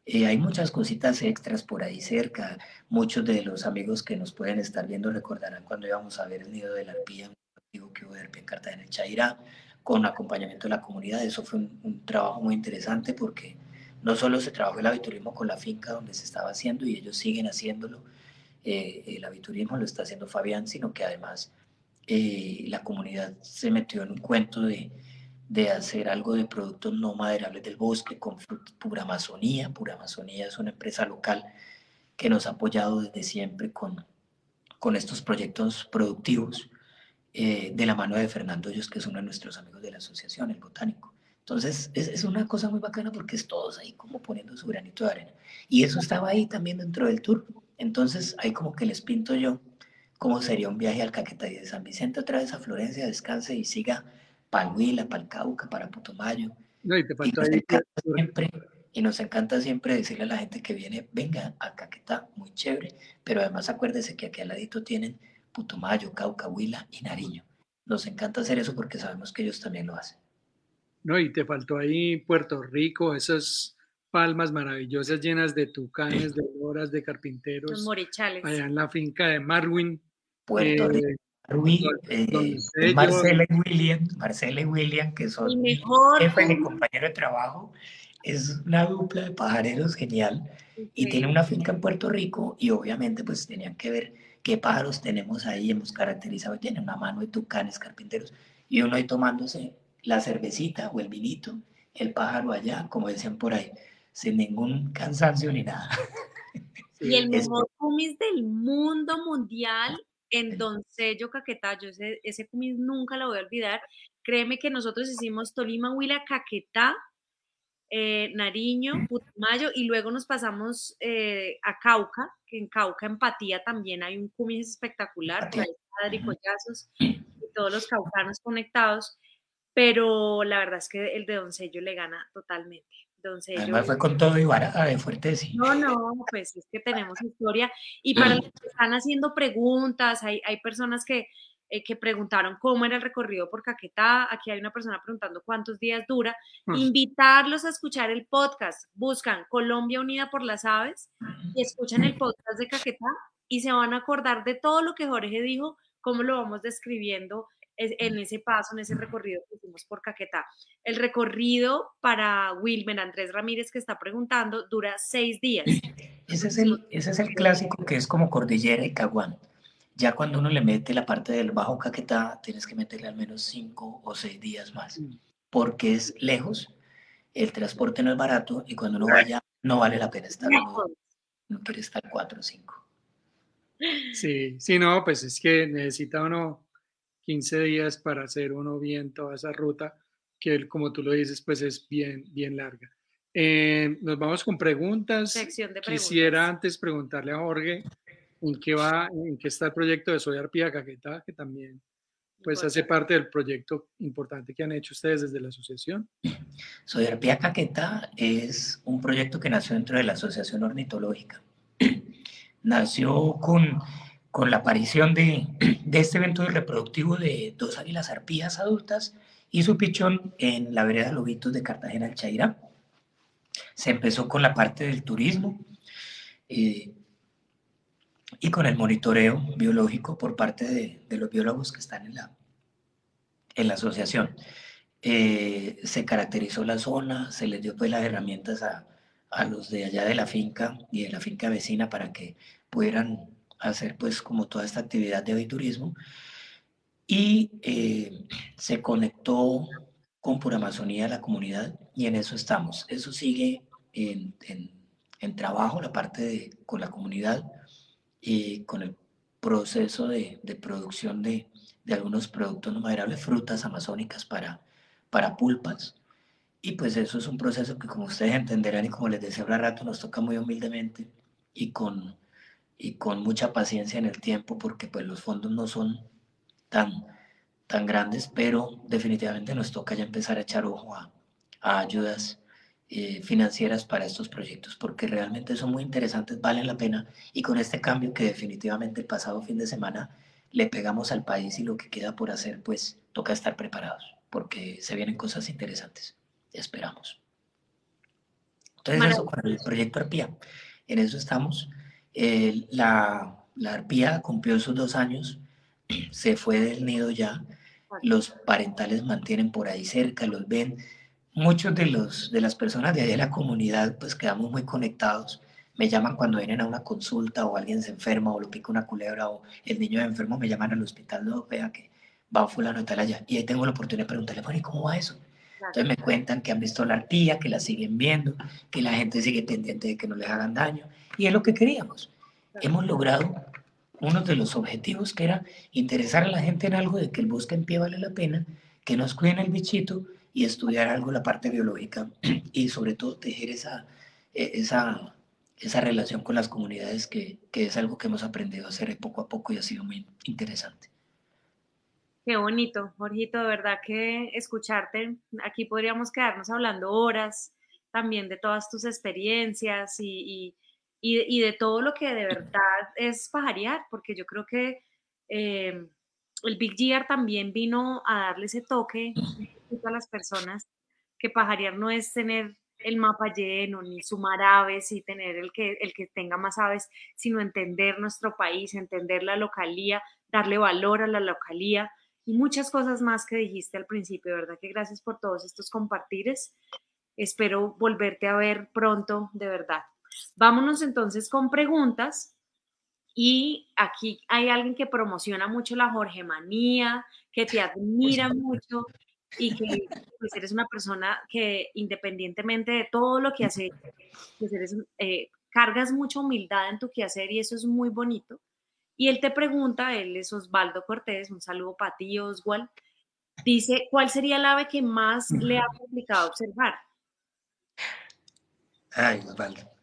Eh, hay muchas cositas extras por ahí cerca. Muchos de los amigos que nos pueden estar viendo recordarán cuando íbamos a ver el nido de la arpía, un que hubo de en Cartagena, en Chaira, con acompañamiento de la comunidad. Eso fue un, trabajo muy interesante porque no solo se trabajó el aviturismo con la finca donde se estaba haciendo y ellos siguen haciéndolo, eh, el aviturismo lo está haciendo Fabián, sino que además eh, la comunidad se metió en un cuento de de hacer algo de productos no maderables del bosque con Pura Amazonía. Pura Amazonía es una empresa local que nos ha apoyado desde siempre con, con estos proyectos productivos eh, de la mano de Fernando Hoyos, que es uno de nuestros amigos de la asociación, el botánico. Entonces, es, es, una cosa muy bacana porque es todos ahí como poniendo su granito de arena. Y eso estaba ahí también dentro del tour. Entonces, ahí como que les pinto yo cómo sería un viaje al Caquetá y de San Vicente otra vez a Florencia, descanse y siga para Huila, para el Cauca, para Putumayo. No, y, te y, nos siempre, y nos encanta siempre decirle a la gente que viene, venga acá que está muy chévere, pero además acuérdese que aquí al ladito tienen Putumayo, Cauca, Huila y Nariño. Nos encanta hacer eso porque sabemos que ellos también lo hacen. No, y te faltó ahí Puerto Rico, esas palmas maravillosas llenas de tucanes, de horas, de carpinteros. Los morichales. Allá en la finca de Marwin. Puerto eh, Rico. Rui, eh, Marcela y William, Marcela y William, que son mi jefe y mi compañero de trabajo, es una dupla de pajareros genial y tiene una finca en Puerto Rico y obviamente pues tenían que ver qué pájaros tenemos ahí, hemos caracterizado, tiene una mano de tucanes, carpinteros y uno ahí tomándose la cervecita o el vinito, el pájaro allá, como decían por ahí, sin ningún cansancio ni nada. Y el mejor cumis del mundo mundial en Doncello, Caquetá, yo ese, ese nunca lo voy a olvidar. Créeme que nosotros hicimos Tolima, Huila, Caquetá, eh, Nariño, Putumayo y luego nos pasamos eh, a Cauca, que en Cauca, Empatía, también hay un cumis espectacular, con Padre y Collazos y todos los caucanos conectados, pero la verdad es que el de Doncello le gana totalmente. Además fue con todo y barata de fuerte, sí. No, no, pues es que tenemos historia. Y para los que están haciendo preguntas, hay, hay personas que, eh, que preguntaron cómo era el recorrido por Caquetá. Aquí hay una persona preguntando cuántos días dura. Mm. Invitarlos a escuchar el podcast. Buscan Colombia Unida por las Aves y escuchan el podcast de Caquetá y se van a acordar de todo lo que Jorge dijo, cómo lo vamos describiendo en ese paso, en ese recorrido que hicimos por Caquetá. El recorrido para Wilmer Andrés Ramírez que está preguntando dura seis días. Ese es el, ese es el clásico que es como Cordillera y Caguán. Ya cuando uno le mete la parte del Bajo Caquetá, tienes que meterle al menos cinco o seis días más, mm. porque es lejos, el transporte no es barato y cuando uno vaya no vale la pena estar, no quiere estar cuatro o cinco. Sí, sí, no, pues es que necesita uno 15 días para hacer uno bien toda esa ruta, que como tú lo dices, pues es bien, bien larga. Eh, nos vamos con preguntas. Sección de preguntas. Quisiera antes preguntarle a Jorge en qué va, en qué está el proyecto de Soy Arpía Caquetá, que también pues hace parte del proyecto importante que han hecho ustedes desde la asociación. Soy Arpía Caquetá es un proyecto que nació dentro de la Asociación Ornitológica. nació con, con la aparición de, de este evento reproductivo de dos águilas arpías adultas y su pichón en la vereda Lobitos de Cartagena, el Chaira. Se empezó con la parte del turismo eh, y con el monitoreo biológico por parte de, los biólogos que están en la, en la asociación. Eh, se caracterizó la zona, se les dio pues las herramientas a, a los de allá de la finca y de la finca vecina para que pudieran hacer pues como toda esta actividad de aviturismo y eh, se conectó con Pura Amazonía la comunidad y en eso estamos. Eso sigue en, en, trabajo, la parte de, con la comunidad y con el proceso de, de producción de, de, algunos productos no maderables, frutas amazónicas para, para pulpas. Y pues eso es un proceso que como ustedes entenderán y como les decía hace rato, nos toca muy humildemente y con, y con mucha paciencia en el tiempo porque pues los fondos no son tan, tan grandes, pero definitivamente nos toca ya empezar a echar ojo a, ayudas eh, financieras para estos proyectos, porque realmente son muy interesantes, valen la pena, y con este cambio que definitivamente el pasado fin de semana le pegamos al país y lo que queda por hacer, pues toca estar preparados, porque se vienen cosas interesantes, esperamos. Entonces, eso con el proyecto Arpía, en eso estamos. La, la Arpía cumplió sus dos años, se fue del nido ya, los parentales mantienen por ahí cerca, los ven. Muchos de, los, de las personas de ahí de la comunidad pues quedamos muy conectados. Me llaman cuando vienen a una consulta o alguien se enferma o lo pica una culebra o el niño es enfermo, me llaman al hospital, no, vea que va fulano tal allá. Y ahí tengo la oportunidad de preguntarle, bueno, ¿y cómo va eso? Entonces me cuentan que han visto la arpía, que la siguen viendo, que la gente sigue pendiente de que no les hagan daño. Y es lo que queríamos. Hemos logrado uno de los objetivos que era interesar a la gente en algo de que el bosque en pie vale la pena, que nos cuiden el bichito y estudiar algo la parte biológica y sobre todo tejer esa, e, esa, esa relación con las comunidades que, que es algo que hemos aprendido a hacer poco a poco y ha sido muy interesante. Qué bonito, Jorgito, de verdad que escucharte, aquí podríamos quedarnos hablando horas también de todas tus experiencias y y, de todo lo que de verdad es pajarear, porque yo creo que eh, el Big Year también vino a darle ese toque a las personas que pajarear no es tener el mapa lleno, ni sumar aves y tener el que, el que tenga más aves, sino entender nuestro país, entender la localía, darle valor a la localía y muchas cosas más que dijiste al principio, ¿verdad? Que gracias por todos estos compartires. Espero volverte a ver pronto, de verdad. Vámonos entonces con preguntas. Y aquí hay alguien que promociona mucho la Jorge Manía, que te admira mucho y que pues, eres una persona que independientemente de todo lo que haces, pues eres, eh, cargas mucha humildad en tu quehacer y eso es muy bonito. Y él te pregunta, él es Osvaldo Cortés, un saludo para ti, Oswald. Dice, ¿cuál sería el ave que más le ha complicado observar? Ay, Osvaldo.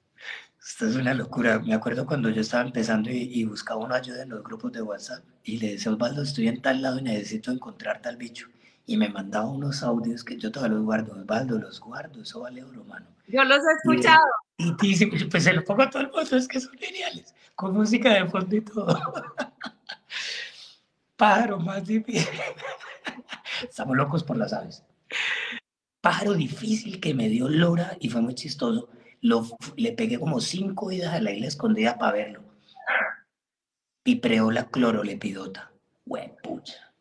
Esto es una locura. Me acuerdo cuando yo estaba empezando y, buscaba una ayuda en los grupos de WhatsApp y le decía, Osvaldo, estoy en tal lado y necesito encontrar tal bicho. Y me mandaba unos audios que yo todavía los guardo. Osvaldo, los guardo, eso vale oro, mano. Yo los he escuchado. Y, y, pues se lo pongo a todo el mundo, es que son geniales. Con música de fondo y todo. Pájaro más difícil. Estamos locos por las aves. Pájaro difícil que me dio Lora y fue muy chistoso le pegué como cinco idas a la isla escondida para verlo. Pipreola clorolepidota. pucha.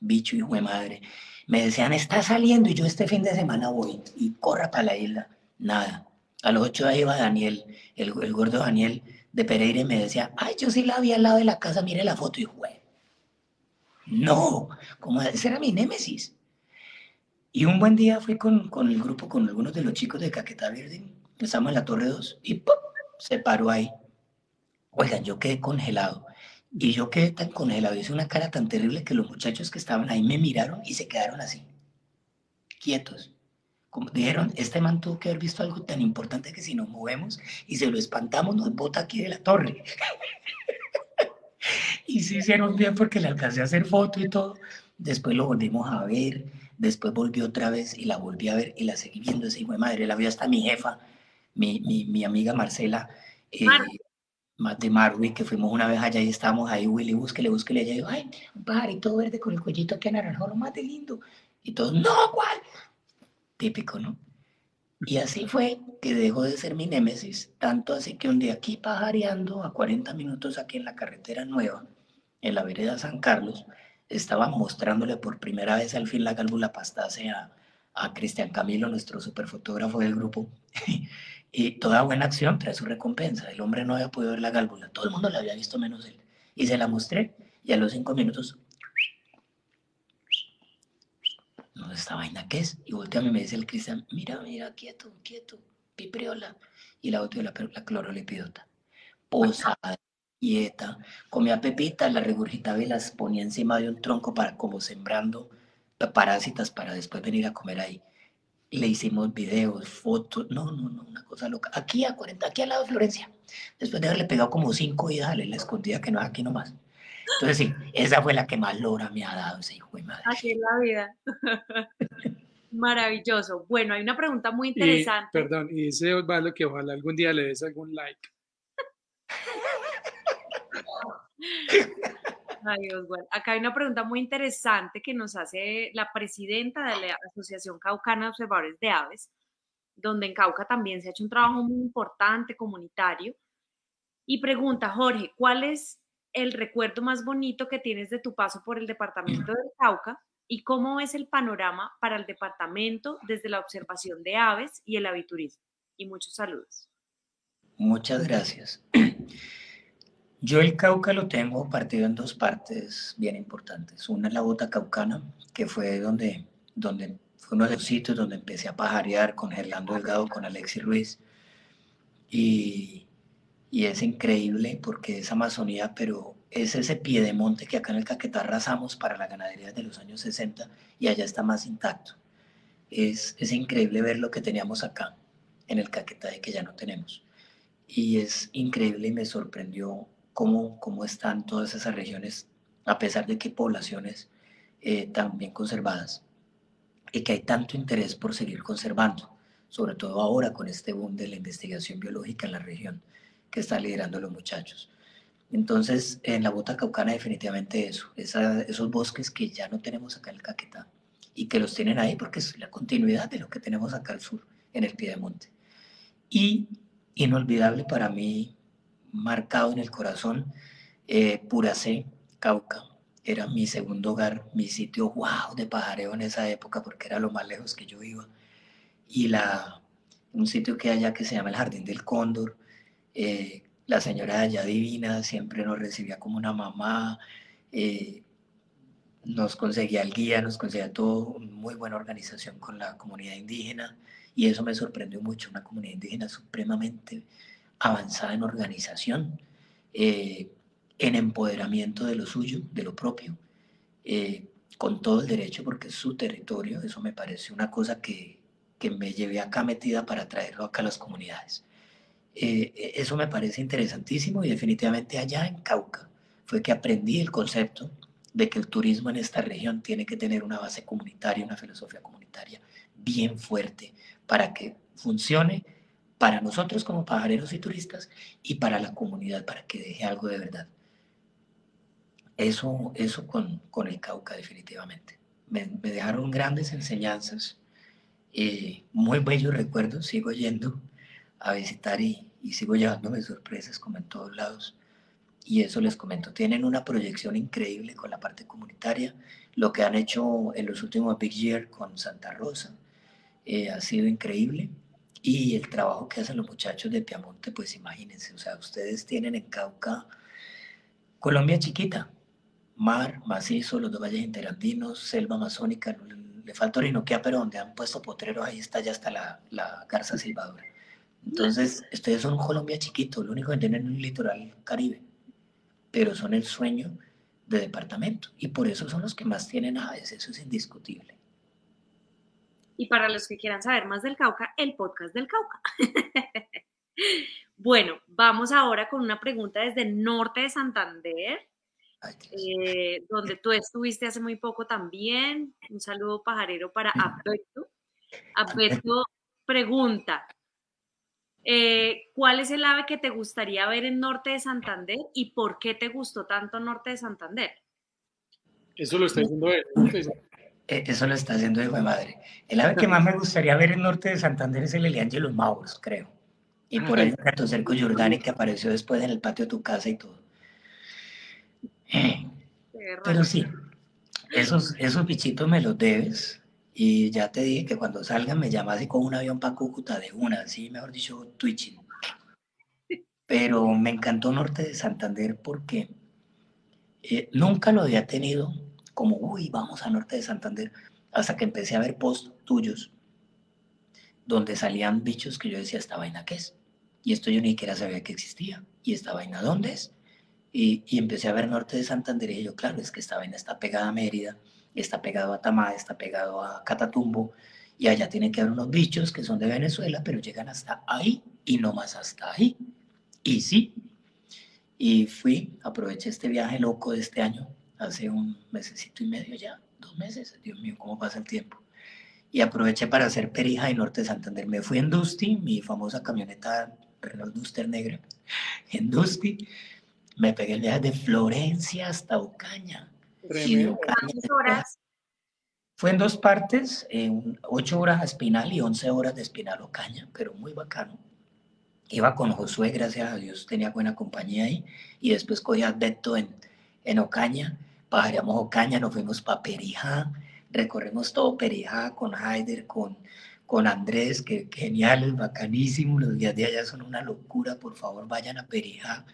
Bicho hijo de madre. Me decían, está saliendo y yo este fin de semana voy y corra para la isla. Nada. A los ocho días iba Daniel, el, el gordo Daniel de Pereira y me decía, ay, yo sí la vi al lado de la casa, mire la foto y fue. No, como ese era mi némesis. Y un buen día fui con, con, el grupo, con algunos de los chicos de Caquetá Verde, Empezamos en la Torre 2 y ¡pum! se paró ahí. Oigan, yo quedé congelado. Y yo quedé tan congelado, hice una cara tan terrible que los muchachos que estaban ahí me miraron y se quedaron así, quietos. Como dijeron, este man tuvo que haber visto algo tan importante que si nos movemos y se lo espantamos, nos bota aquí de la torre. y sí hicieron bien porque le alcancé a hacer foto y todo. Después lo volvimos a ver, después volvió otra vez y la volví a ver y la seguí viendo ese hijo de madre. La vio hasta mi jefa, mi, mi, mi amiga Marcela, eh, de Marwi, que fuimos una vez allá y estábamos ahí, Willy, búsquele, búsquele. Y ella dijo, ay, un pajarito verde con el cuellito aquí anaranjado, lo más de lindo. Y todos, no, ¿cuál? Típico, ¿no? Y así fue que dejó de ser mi némesis, tanto así que un día aquí pajareando a 40 minutos aquí en la carretera nueva, en la vereda San Carlos, estaba mostrándole por primera vez al fin la gálvula pastase a, a Cristian Camilo, nuestro superfotógrafo del grupo. y toda buena acción trae su recompensa. El hombre no había podido ver la gálvula, todo el mundo la había visto menos él. Y se la mostré y a los cinco minutos, no, esta vaina qué es. Y voltea a mí y me dice el Cristian, mira, mira, quieto, quieto, pipriola. Y la otra la, la clorolipidota. Posada, quieta, comía pepita, la regurgitaba y las ponía encima de un tronco para como sembrando parásitas para después venir a comer ahí. Le hicimos videos, fotos, no, no, no, una cosa loca. Aquí a 40, aquí al lado de Florencia. Después de haberle pegado como cinco y dale, la escondida que no es aquí nomás. Entonces sí, esa fue la que más lora me ha dado ese hijo de madre. Así es la vida. Maravilloso. Bueno, hay una pregunta muy interesante. perdón, y dice Osvaldo que ojalá algún día le des algún like. Ay, Acá hay una pregunta muy interesante que nos hace la presidenta de la Asociación Caucana de Observadores de Aves, donde en Cauca también se ha hecho un trabajo muy importante comunitario. Y pregunta, Jorge, ¿cuál es el recuerdo más bonito que tienes de tu paso por el departamento de Cauca y cómo es el panorama para el departamento desde la observación de aves y el aviturismo? Y muchos saludos. Muchas gracias. Yo el Cauca lo tengo partido en dos partes bien importantes. Una es la bota caucana, que fue donde, donde fue uno de los sitios donde empecé a pajarear con Gerlando Delgado, con Alexis Ruiz. Y, y es increíble porque es Amazonía, pero es ese pie de monte que acá en el Caquetá arrasamos para la ganadería de los años 60 y allá está más intacto. Es, es increíble ver lo que teníamos acá en el Caquetá y que ya no tenemos. Y es increíble y me sorprendió cómo, cómo están todas esas regiones, a pesar de que poblaciones eh, tan bien conservadas y que hay tanto interés por seguir conservando, sobre todo ahora con este boom de la investigación biológica en la región que está liderando los muchachos. Entonces, en la bota caucana definitivamente eso, esos bosques que ya no tenemos acá en el Caquetá y que los tienen ahí porque es la continuidad de lo que tenemos acá al sur, en el Piedemonte. Y inolvidable para mí marcado en el corazón. Eh, Puracé, Cauca, era mi segundo hogar, mi sitio wow de pajareo en esa época porque era lo más lejos que yo iba. Y la, un sitio que hay allá que se llama el Jardín del Cóndor. Eh, la señora allá divina siempre nos recibía como una mamá. Eh, nos conseguía el guía, nos conseguía todo, muy buena organización con la comunidad indígena y eso me sorprendió mucho, una comunidad indígena supremamente avanzada en organización, eh, en empoderamiento de lo suyo, de lo propio, eh, con todo el derecho porque es su territorio. Eso me parece una cosa que, que me llevé acá metida para traerlo acá a las comunidades. Eh, eso me parece interesantísimo y definitivamente allá en Cauca fue que aprendí el concepto de que el turismo en esta región tiene que tener una base comunitaria, una filosofía comunitaria bien fuerte para que funcione para nosotros como pajareros y turistas y para la comunidad, para que deje algo de verdad. Eso, eso con, con el Cauca definitivamente. Me, dejaron grandes enseñanzas, eh, muy bellos recuerdos, sigo yendo a visitar y, y sigo llevándome sorpresas como en todos lados. Y eso les comento, tienen una proyección increíble con la parte comunitaria. Lo que han hecho en los últimos Big Year con Santa Rosa eh, ha sido increíble y el trabajo que hacen los muchachos de Piamonte, pues imagínense, o sea, ustedes tienen en Cauca Colombia chiquita, mar, macizo, los dos valles interandinos, selva amazónica, le falta Orinoquia, pero donde han puesto potreros, ahí está ya está la, la garza silvadora. Entonces, ustedes son Colombia chiquito, lo único que tienen es un litoral caribe, pero son el sueño de departamento y por eso son los que más tienen aves, eso es indiscutible. Y para los que quieran saber más del Cauca, el podcast del Cauca. bueno, vamos ahora con una pregunta desde el norte de Santander, eh, donde tú estuviste hace muy poco también. Un saludo pajarero para Alberto. Alberto pregunta, eh, ¿cuál es el ave que te gustaría ver en Norte de Santander y por qué te gustó tanto Norte de Santander? Eso lo está diciendo él. Eh, eso lo está haciendo hijo de madre. El ave que más me gustaría ver en Norte de Santander es el Eliángelo Mauros, creo. Y por ahí el cerco Jordani que apareció después en el patio de tu casa y todo. Pero sí, esos, esos bichitos me los debes. Y ya te dije que cuando salgan me llamas así con un avión para Cúcuta de una, así mejor dicho, twitching. Pero me encantó Norte de Santander porque eh, nunca lo había tenido como, uy, vamos a Norte de Santander, hasta que empecé a ver posts tuyos donde salían bichos que yo decía, ¿esta vaina qué es? Y esto yo ni siquiera sabía que existía. ¿Y esta vaina dónde es? Y, y empecé a ver Norte de Santander y yo, claro, es que esta vaina está pegada a Mérida está pegado a Tamá, está pegado a Catatumbo, y allá tienen que haber unos bichos que son de Venezuela, pero llegan hasta ahí y no más hasta ahí. Y sí, y fui, aproveché este viaje loco de este año, hace un mesecito y medio ya, dos meses, Dios mío, cómo pasa el tiempo. Y aproveché para hacer Perija y Norte de Santander. Me fui en Dusty, mi famosa camioneta Renault Duster negra, en Dusty. Me pegué el viaje de Florencia hasta Ocaña horas? Fue en dos partes, en ocho horas a Espinal y once horas de Espinal Ocaña, pero muy bacano. Iba con Josué, gracias a Dios, tenía buena compañía ahí. Y después cogí a Beto en, en Ocaña, pajaríamos Ocaña, nos fuimos para Perijá, recorrimos todo Perijá con Haider, con, con Andrés, que, que genial, bacanísimo. Los días de allá son una locura, por favor vayan a Perijá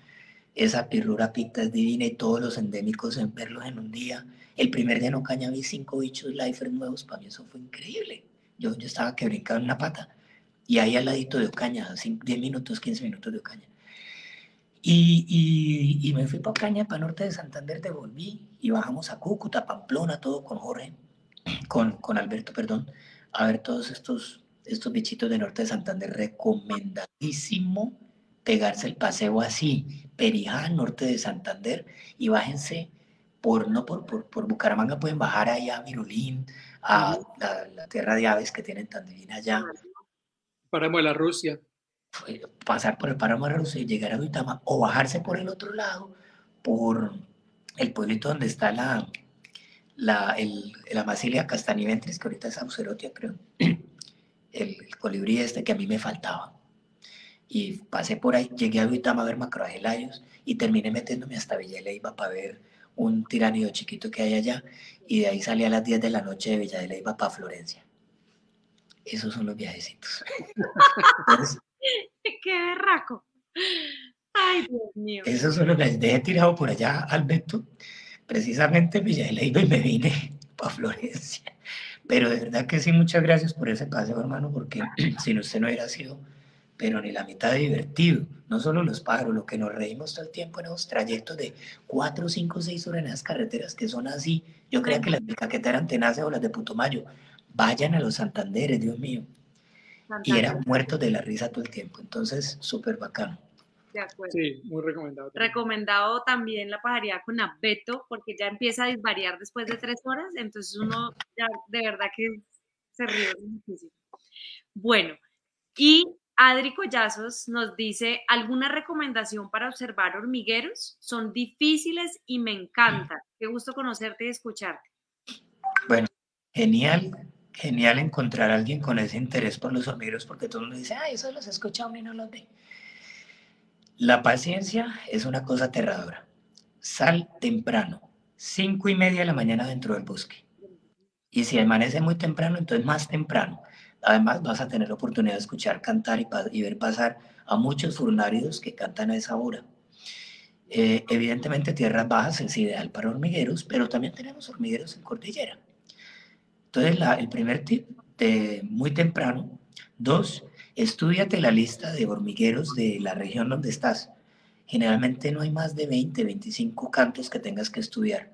esa pirrura pita es divina y todos los endémicos en verlos en un día. El primer día en Ocaña vi cinco bichos lifers nuevos, para mí eso fue increíble. Yo, yo estaba que brincaba en una pata. Y ahí al ladito de Ocaña, 10 minutos, 15 minutos de Ocaña. Y, y, me fui para Ocaña, para norte de Santander, devolví y bajamos a Cúcuta, Pamplona, todo con Jorge, con, con Alberto, perdón, a ver todos estos, estos bichitos de norte de Santander, recomendadísimo pegarse el paseo así, Perijá, norte de Santander, y bájense por, no por, por, Bucaramanga, pueden bajar ahí a Mirulín, a la, tierra de aves que tienen tan allá. Páramo de la Rusia. Pasar por el páramo de y llegar a Duitama, o bajarse por el otro lado, por el pueblito donde está la, la, el, la Masilia Castaniventris, que ahorita es Auserotia, creo. El, el colibrí este que a mí me faltaba y pasé por ahí, llegué a Duitama a ver macroagelayos y terminé metiéndome hasta Villa de Leyva para ver un tiránido chiquito que hay allá y de ahí salí a las 10 de la noche de Villa de Leyva para Florencia. Esos son los viajecitos. ¡Qué berraco! ¡Ay, Dios mío! Son los viajes. Dejé tirado por allá Alberto, precisamente Villa de Leyva me vine para Florencia. Pero de verdad que sí, muchas gracias por ese paseo, hermano, porque si no, usted no hubiera sido pero ni la mitad divertido. No solo los pájaros, lo que nos reímos todo el tiempo en esos trayectos de 4, 5, 6 horas en esas carreteras que son así. Yo creía que las de Caqueta eran tenaces o las de Putumayo. Vayan a los Santanderes, Dios mío. Y eran muertos de la risa todo el tiempo. Entonces, súper bacano. De acuerdo. Sí, muy recomendado. Recomendado también la pajaría con abeto, porque ya empieza a disvariar después de tres horas, entonces uno ya de verdad que se ríe muchísimo. Bueno, y Adri Collazos nos dice, ¿alguna recomendación para observar hormigueros? Son difíciles y me encantan. Qué gusto conocerte y escucharte. Bueno, genial, genial encontrar a alguien con ese interés por los hormigueros, porque todo el mundo dice, ay, eso los he escuchado y no los ve. La paciencia es una cosa aterradora. Sal temprano, cinco y media de la mañana dentro del bosque. Y si amanece muy temprano, entonces más temprano Además, vas a tener la oportunidad de escuchar cantar y, ver pasar a muchos furnáridos que cantan a esa hora. Eh, evidentemente, tierras bajas es ideal para hormigueros, pero también tenemos hormigueros en cordillera. Entonces, el primer tip de muy temprano. Dos, estudiate la lista de hormigueros de la región donde estás. Generalmente no hay más de 20, 25 cantos que tengas que estudiar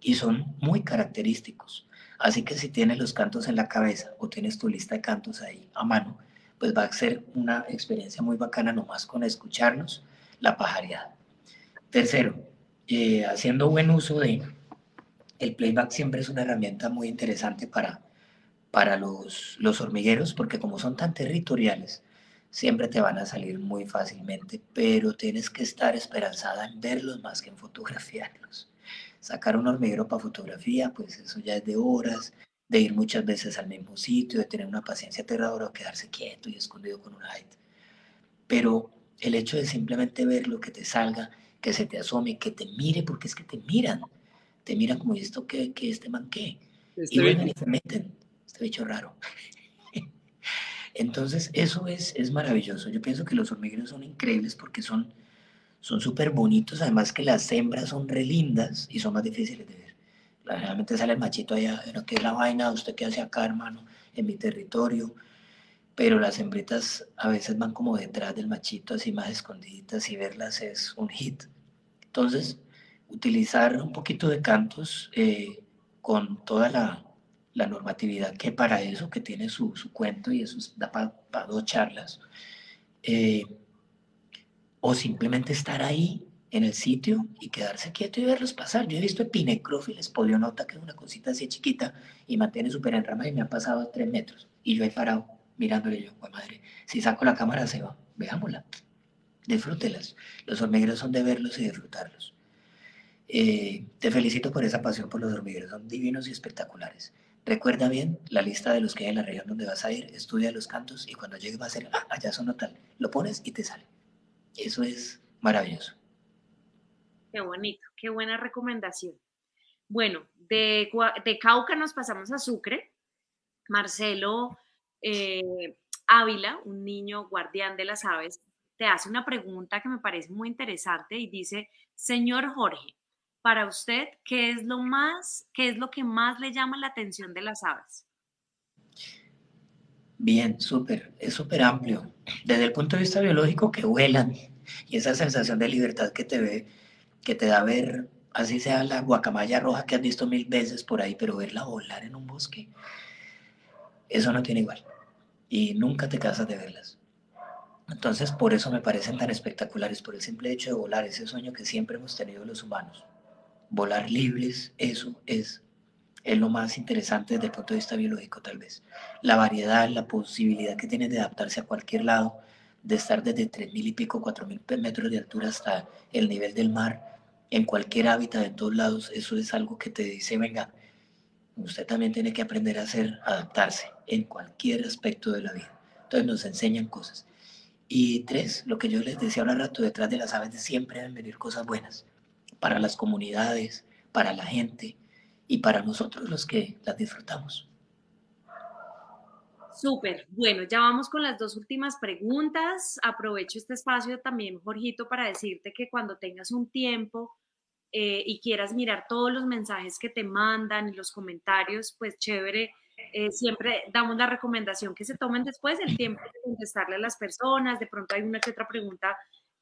y son muy característicos. Así que si tienes los cantos en la cabeza o tienes tu lista de cantos ahí a mano, pues va a ser una experiencia muy bacana nomás con escucharlos, la pajareada. Tercero, eh, haciendo buen uso de el playback siempre es una herramienta muy interesante para, para los, los hormigueros, porque como son tan territoriales, siempre te van a salir muy fácilmente, pero tienes que estar esperanzada en verlos más que en fotografiarlos. Sacar un hormiguero para fotografía, pues eso ya es de horas, de ir muchas veces al mismo sitio, de tener una paciencia aterradora o quedarse quieto y escondido con un height. Pero el hecho de simplemente ver lo que te salga, que se te asome, que te mire, porque es que te miran, te miran como, esto qué? ¿Qué este man qué? Este y bueno, y se meten, este bicho raro. Entonces, eso es, es maravilloso. Yo pienso que los hormigueros son increíbles porque son son súper bonitos, además que las hembras son re lindas y son más difíciles de ver. Generalmente sale el machito allá, pero ¿qué es la vaina? ¿Usted qué hace acá, hermano? En mi territorio. Pero las hembritas a veces van como detrás del machito, así más escondiditas, y verlas es un hit. Entonces, utilizar un poquito de cantos eh, con toda la, la, normatividad que para eso, que tiene su, su cuento, y eso da para dos charlas. Eh, o simplemente estar ahí en el sitio y quedarse quieto y verlos pasar. Yo he visto epinecrófiles, polionota, que es una cosita así chiquita y mantiene súper en rama y me ha pasado a tres metros. Y yo he parado mirándole yo, madre, si saco la cámara se va, veámosla, disfrútelas. Los hormigueros son de verlos y disfrutarlos. Eh, te felicito por esa pasión por los hormigueros, son divinos y espectaculares. Recuerda bien la lista de los que hay en la región donde vas a ir, estudia los cantos y cuando llegue va a ser, ah, allá son tal, lo pones y te sale. Eso es maravilloso. Qué bonito, qué buena recomendación. Bueno, de, de Cauca nos pasamos a Sucre. Marcelo eh, Ávila, un niño guardián de las aves, te hace una pregunta que me parece muy interesante y dice, señor Jorge, para usted, ¿qué es lo más, qué es lo que más le llama la atención de las aves? Bien, súper, es súper amplio. Desde el punto de vista biológico, que vuelan y esa sensación de libertad que te que te da ver, así sea la guacamaya roja que has visto mil veces por ahí, pero verla volar en un bosque, eso no tiene igual. Y nunca te cansas de verlas. Entonces, por eso me parecen tan espectaculares, por el simple hecho de volar, ese sueño que siempre hemos tenido los humanos. Volar libres, eso es es lo más interesante desde el punto de vista biológico tal vez. La variedad, la posibilidad que tiene de adaptarse a cualquier lado, de estar desde 3.000 y pico, 4.000 metros de altura hasta el nivel del mar, en cualquier hábitat de todos lados, eso es algo que te dice, venga, usted también tiene que aprender a hacer, adaptarse en cualquier aspecto de la vida. Entonces nos enseñan cosas. Y tres, lo que yo les decía ahora rato, detrás de las aves siempre deben venir cosas buenas para las comunidades, para la gente, y para nosotros los que las disfrutamos. Súper. Bueno, ya vamos con las dos últimas preguntas. Aprovecho este espacio también, Jorgito, para decirte que cuando tengas un tiempo eh, y quieras mirar todos los mensajes que te mandan y los comentarios, pues chévere. Eh, siempre damos la recomendación que se tomen después el tiempo de contestarle a las personas. De pronto hay una que otra pregunta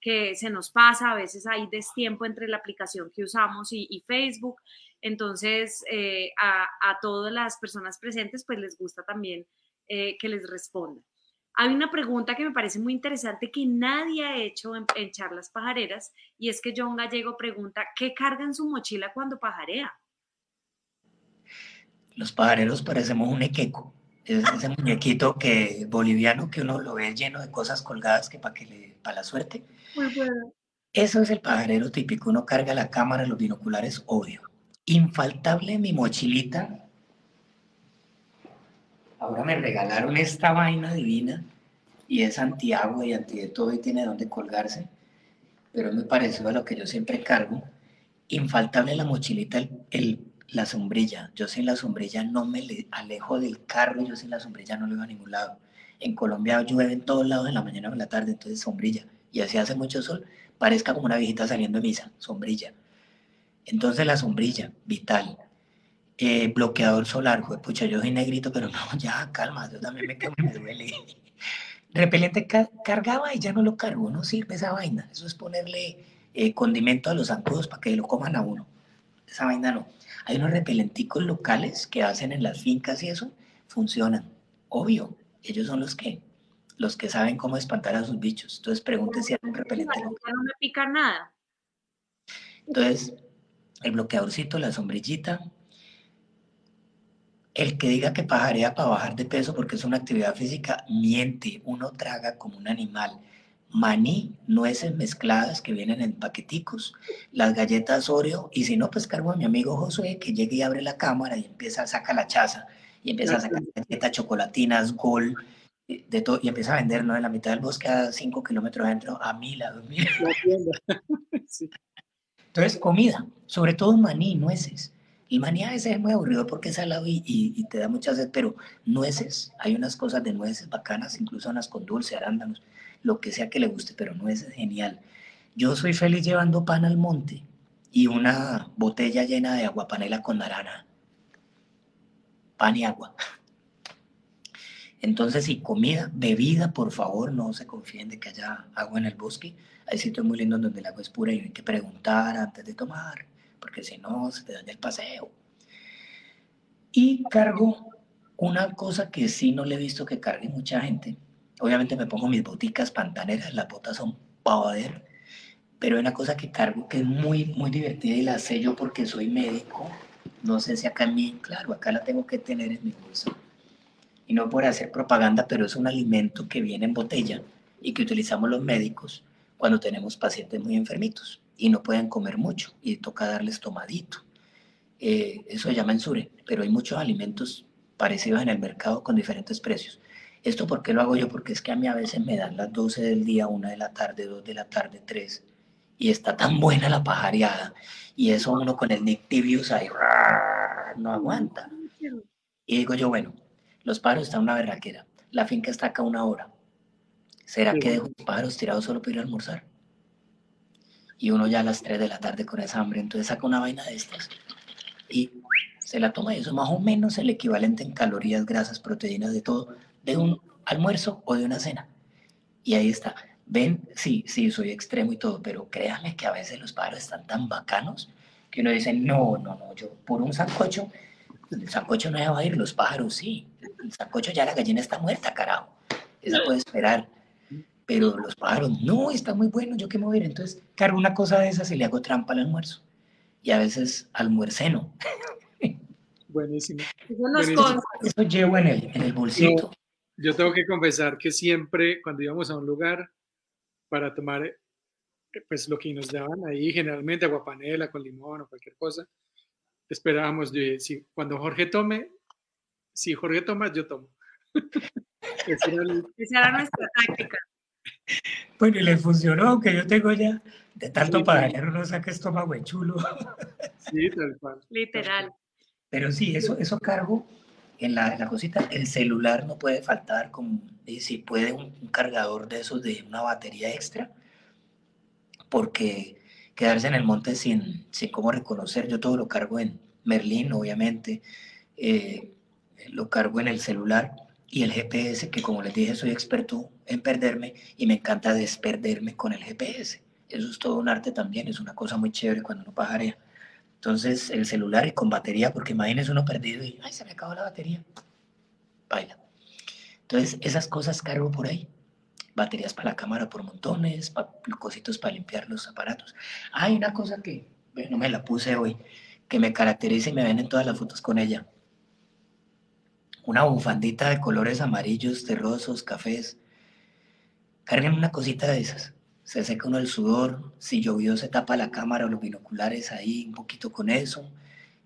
que se nos pasa, a veces hay destiempo entre la aplicación que usamos y, Facebook, entonces eh, a, todas las personas presentes pues les gusta también eh, que les responda. Hay una pregunta que me parece muy interesante que nadie ha hecho en, charlas pajareras y es que John Gallego pregunta, ¿qué carga en su mochila cuando pajarea? Los pajareros parecemos un equeco, es ese muñequito que boliviano que uno lo ve lleno de cosas colgadas que para que para la suerte Eso es el pajarero típico. Uno carga la cámara, los binoculares, obvio. Infaltable mi mochilita. Ahora me regalaron esta vaina divina y es antiagua y anti de todo y tiene donde colgarse. Pero me parecido a lo que yo siempre cargo. Infaltable la mochilita, el, la sombrilla. Yo sin la sombrilla no me alejo del carro, yo sin la sombrilla no lo veo a ningún lado. En Colombia llueve en todos lados en la mañana o en la tarde, entonces sombrilla y así hace mucho sol, parezca como una viejita saliendo de misa, sombrilla. Entonces la sombrilla, vital. Eh, bloqueador solar, pues pucha, yo soy negrito, pero no, ya, calma, yo también me quedo, me duele. Repelente cargaba y ya no lo cargo, no sirve esa vaina. Eso es ponerle eh, condimento a los zancudos para que lo coman a uno. esa vaina no. Hay unos repelenticos locales que hacen en las fincas y eso, funcionan. Obvio, ellos son los que los que saben cómo espantar a sus bichos. Entonces pregunte si hay un repelente No me pica nada. Entonces, el bloqueadorcito, la sombrillita, el que diga que pajarea para bajar de peso porque es una actividad física, miente. Uno traga como un animal. Maní, nueces mezcladas que vienen en paqueticos, las galletas Oreo, y si no, pues cargo a mi amigo Josué que llegue y abre la cámara y empieza a sacar la chaza y empieza a sacar galletas chocolatinas, gol, de todo, y empieza a vender, ¿no? En la mitad del bosque a cinco kilómetros adentro, a mil, a dos mil. Entonces, comida, sobre todo maní, nueces. El maní a veces es muy aburrido porque es salado y, y, te da mucha sed, pero nueces, hay unas cosas de nueces bacanas, incluso unas con dulce, arándanos, lo que sea que le guste, pero nueces, genial. Yo soy feliz llevando pan al monte y una botella llena de agua panela con naranja. Pan y agua. Entonces, si comida, bebida, por favor, no se confíen de que haya agua en el bosque. Hay sitios muy lindos donde el agua es pura y hay que preguntar antes de tomar, porque si no, se te daña el paseo. Y cargo una cosa que sí no le he visto que cargue mucha gente. Obviamente me pongo mis boticas pantaneras, las botas son poder, pero hay una cosa que cargo que es muy, muy divertida y la sé yo porque soy médico. No sé si acá en mí, claro, acá la tengo que tener en mi bolso y no por hacer propaganda, pero es un alimento que viene en botella y que utilizamos los médicos cuando tenemos pacientes muy enfermitos y no pueden comer mucho y toca darles tomadito. Eh, eso se llama ensure, pero hay muchos alimentos parecidos en el mercado con diferentes precios. ¿Esto por qué lo hago yo? Porque es que a mí a veces me dan las 12 del día, 1 de la tarde, 2 de la tarde, 3, y está tan buena la pajareada, y eso uno con el Nictivius ahí no aguanta. Y digo yo, bueno, los pájaros están una berraquera. La finca está acá una hora. ¿Será que dejo los pájaros tirados solo para ir a almorzar? Y uno ya a las 3 de la tarde con esa hambre, entonces saca una vaina de estas y se la toma y eso más o menos el equivalente en calorías, grasas, proteínas, de todo, de un almuerzo o de una cena. Y ahí está. Ven, sí, sí, soy extremo y todo, pero créanme que a veces los pájaros están tan bacanos que uno dice, no, no, no, yo por un sancocho el sancocho no se va a ir, los pájaros sí. El sancocho ya la gallina está muerta, carajo. Esa puede esperar. Pero los pájaros, no, está muy bueno, yo qué mover. Entonces, cargo una cosa de esas y le hago trampa al almuerzo. Y a veces almuerceno. Buenísimo. Eso, llevo en el, en el bolsito. Yo, tengo que confesar que siempre cuando íbamos a un lugar para tomar eh, pues lo que nos daban ahí, generalmente aguapanela con limón o cualquier cosa, esperábamos de si cuando Jorge tome, si Jorge toma, yo tomo. Esa era, nuestra táctica. Bueno, y le funcionó, aunque yo tengo ya de tanto sí, pajarero no saca estómago chulo. Sí, tal cual. Literal. Pero sí, eso, eso cargo en la, en la cosita. El celular no puede faltar, como, y si puede un, un, cargador de esos de una batería extra, porque quedarse en el monte sin, sin cómo reconocer. Yo todo lo cargo en Merlín, obviamente, eh, lo cargo en el celular y el GPS, que como les dije, soy experto en perderme y me encanta desperderme con el GPS. Eso es todo un arte también, es una cosa muy chévere cuando uno pajarea. Entonces, el celular y con batería, porque imagínense uno perdido y, ay, se me acabó la batería. Baila. Entonces, esas cosas cargo por ahí baterías para la cámara por montones, cositos para limpiar los aparatos. Hay una cosa que no me la puse hoy, que me caracteriza y me ven en todas las fotos con ella. Una bufandita de colores amarillos, terrosos, cafés. Carguen una cosita de esas. Se seca uno el sudor, si llovió se tapa la cámara o los binoculares ahí un poquito con eso.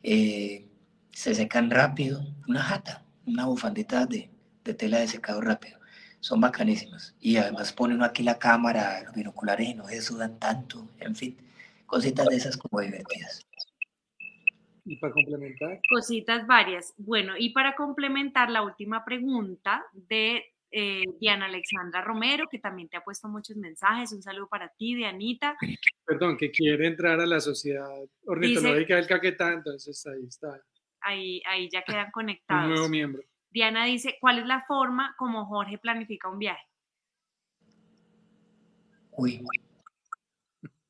Eh, se secan rápido. Una jata, una bufandita de, de tela de secado rápido son bacanísimas. Y además pone uno aquí la cámara, los binoculares y no se sudan tanto, en fin, cositas de esas como divertidas. Y para complementar. Cositas varias. Bueno, y para complementar la última pregunta de eh, Diana Alexandra Romero, que también te ha puesto muchos mensajes. Un saludo para ti, Dianita. Perdón, que quiere entrar a la Sociedad Ornitológica del Caquetá, entonces ahí está. Ahí, ahí ya quedan conectados. Un nuevo miembro. Diana dice, ¿cuál es la forma como Jorge planifica un viaje? Uy.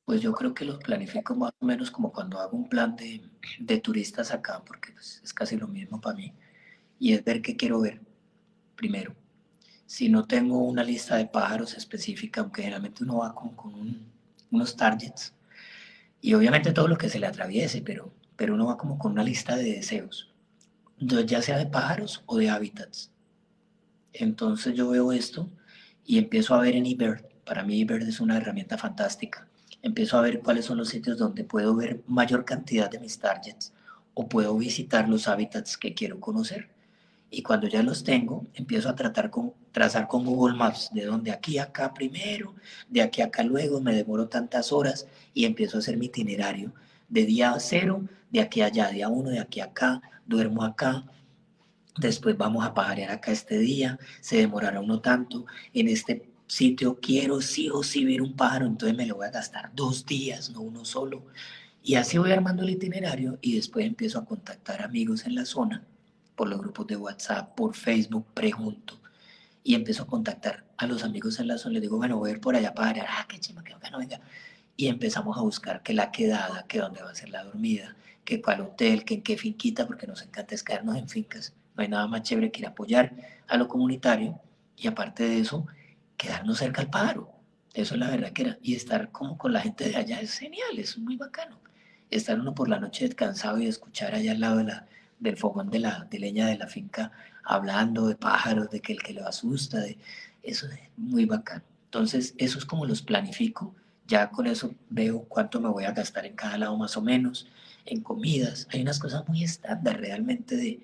Pues yo creo que los planifico más o menos como cuando hago un plan de, de turistas acá, porque pues, es casi lo mismo para mí. Y es ver qué quiero ver primero. Si no tengo una lista de pájaros específica, aunque generalmente uno va con, unos targets, y obviamente todo lo que se le atraviese, pero, pero uno va como con una lista de deseos, ya sea de pájaros o de hábitats. Entonces yo veo esto y empiezo a ver en eBird. Para mí eBird es una herramienta fantástica. Empiezo a ver cuáles son los sitios donde puedo ver mayor cantidad de mis targets o puedo visitar los hábitats que quiero conocer. Y cuando ya los tengo, empiezo a tratar con, trazar con Google Maps de donde aquí a acá primero, de aquí acá luego, me demoro tantas horas y empiezo a hacer mi itinerario de día cero, de aquí a allá, día uno, de aquí acá, duermo acá, después vamos a pajarear acá este día, se demorará uno tanto, en este sitio quiero sí o sí ver un pájaro, entonces me lo voy a gastar dos días, no uno solo. Y así voy armando el itinerario y después empiezo a contactar amigos en la zona, por los grupos de WhatsApp, por Facebook, pregunto. Y empiezo a contactar a los amigos en la zona, les digo, bueno, voy a ir por allá para ah, qué chima, que no venga. Y empezamos a buscar que la quedada, que dónde va a ser la dormida, que cuál hotel, que en qué finquita, porque nos encanta es quedarnos en fincas no hay nada más chévere que ir a apoyar a lo comunitario y aparte de eso, quedarnos cerca al pájaro. Eso es la verdad que era. Y estar como con la gente de allá es genial, es muy bacano. Estar uno por la noche descansado y escuchar allá al lado de la, del fogón de, la, de leña de la finca hablando de pájaros, de que el que lo asusta, de, eso es muy bacano. Entonces, eso es como los planifico. Ya con eso veo cuánto me voy a gastar en cada lado más o menos, en comidas. Hay unas cosas muy estándar realmente de,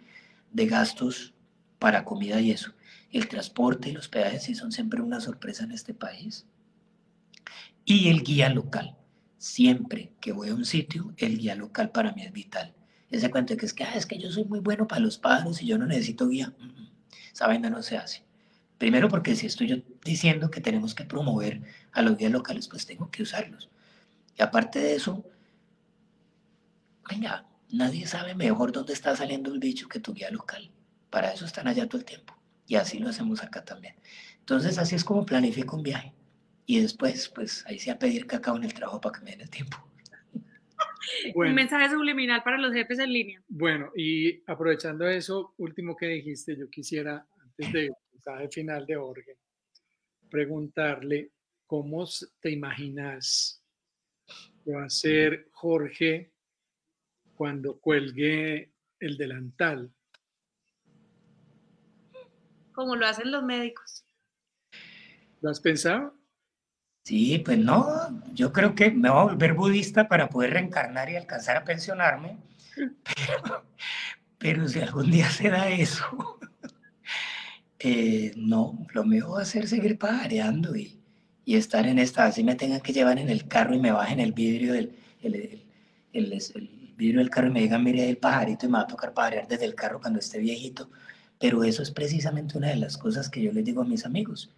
de gastos para comida y eso. El transporte y los peajes sí son siempre una sorpresa en este país. Y el guía local. Siempre que voy a un sitio, el guía local para mí es vital. Ese cuento de que es que, ah, es que yo soy muy bueno para los pájaros y yo no necesito guía. Esa no se hace. Primero porque si estoy yo diciendo que tenemos que promover a los guías locales, pues tengo que usarlos. Y aparte de eso, venga, Nadie sabe mejor dónde está saliendo el bicho que tu guía local. Para eso están allá todo el tiempo. Y así lo hacemos acá también. Entonces, así es como planifico un viaje. Y después, pues ahí sí a pedir cacao en el trabajo para que me den el tiempo. un mensaje subliminal para los jefes en línea. Bueno, y aprovechando eso, último que dijiste, yo quisiera, antes del mensaje final de Jorge, preguntarle cómo te imaginas que va a ser Jorge cuando cuelgue el delantal. Como lo hacen los médicos. ¿Lo has pensado? Sí, pues no, yo creo que me voy a volver budista para poder reencarnar y alcanzar a pensionarme, pero, si algún día se da eso, eh, no, lo mejor va a ser seguir pajareando y, y, estar en esta, así me tengan que llevar en el carro y me bajen el vidrio del el, el, vidrio del carro y me digan, mire el pajarito y me va a tocar pajarear desde el carro cuando esté viejito. Pero eso es precisamente una de las cosas que yo les digo a mis amigos.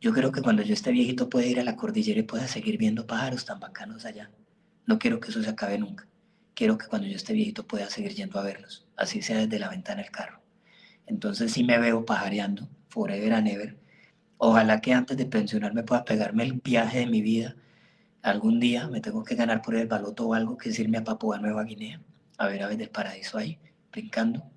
Yo creo que cuando yo esté viejito pueda ir a la cordillera y pueda seguir viendo pájaros tan bacanos allá. No quiero que eso se acabe nunca. Quiero que cuando yo esté viejito pueda seguir yendo a verlos, así sea desde la ventana del carro. Entonces sí me veo pajareando, forever and ever. Ojalá que antes de pensionarme pueda pegarme el viaje de mi vida algún día me tengo que ganar por el baloto o algo que es irme a Papua Nueva Guinea, a ver a ver del paraíso ahí, brincando.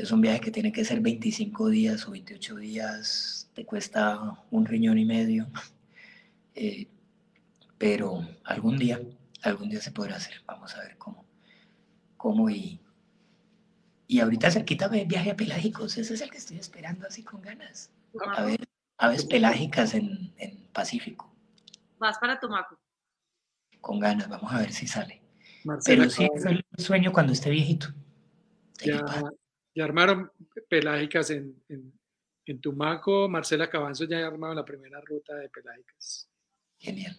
Es un viaje que tiene que ser 25 días o 28 días, te cuesta un riñón y medio, eh, pero algún día, algún día se podrá hacer, vamos a ver cómo, cómo y, y ahorita cerquita ve viaje a pelágicos, ese es el que estoy esperando así con ganas, a ver aves pelágicas en, en Pacífico. Vas para Tumaco. Con ganas, vamos a ver si sale. Pero sí, es el sueño cuando esté viejito. Ya, armaron pelágicas en, en, Tumaco. Marcela Cabanzo ya ha armado la primera ruta de pelágicas. Genial.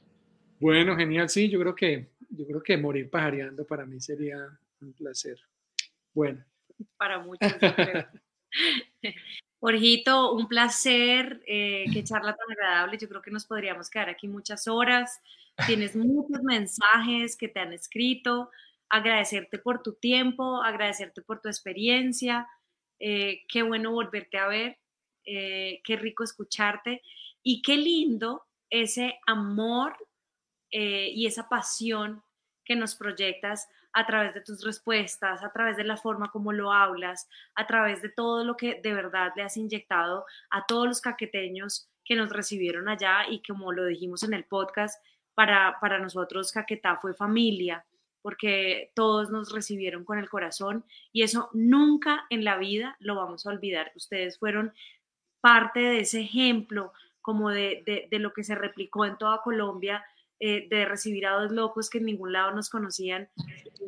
Bueno, genial, sí, yo creo que, yo creo que morir pajareando para mí sería un placer. Bueno. Para muchos. Jorgito, un placer, eh, qué charla tan agradable. Yo creo que nos podríamos quedar aquí muchas horas. Tienes muchos mensajes que te han escrito. Agradecerte por tu tiempo, agradecerte por tu experiencia. Eh, qué bueno volverte a ver, eh, qué rico escucharte y qué lindo ese amor eh, y esa pasión que nos proyectas a través de tus respuestas, a través de la forma como lo hablas, a través de todo lo que de verdad le has inyectado a todos los caqueteños que nos recibieron allá y como lo dijimos en el podcast, para, para nosotros Caquetá fue familia, porque todos nos recibieron con el corazón y eso nunca en la vida lo vamos a olvidar. Ustedes fueron parte de ese ejemplo como de, de, lo que se replicó en toda Colombia, eh, de recibir a dos locos que en ningún lado nos conocían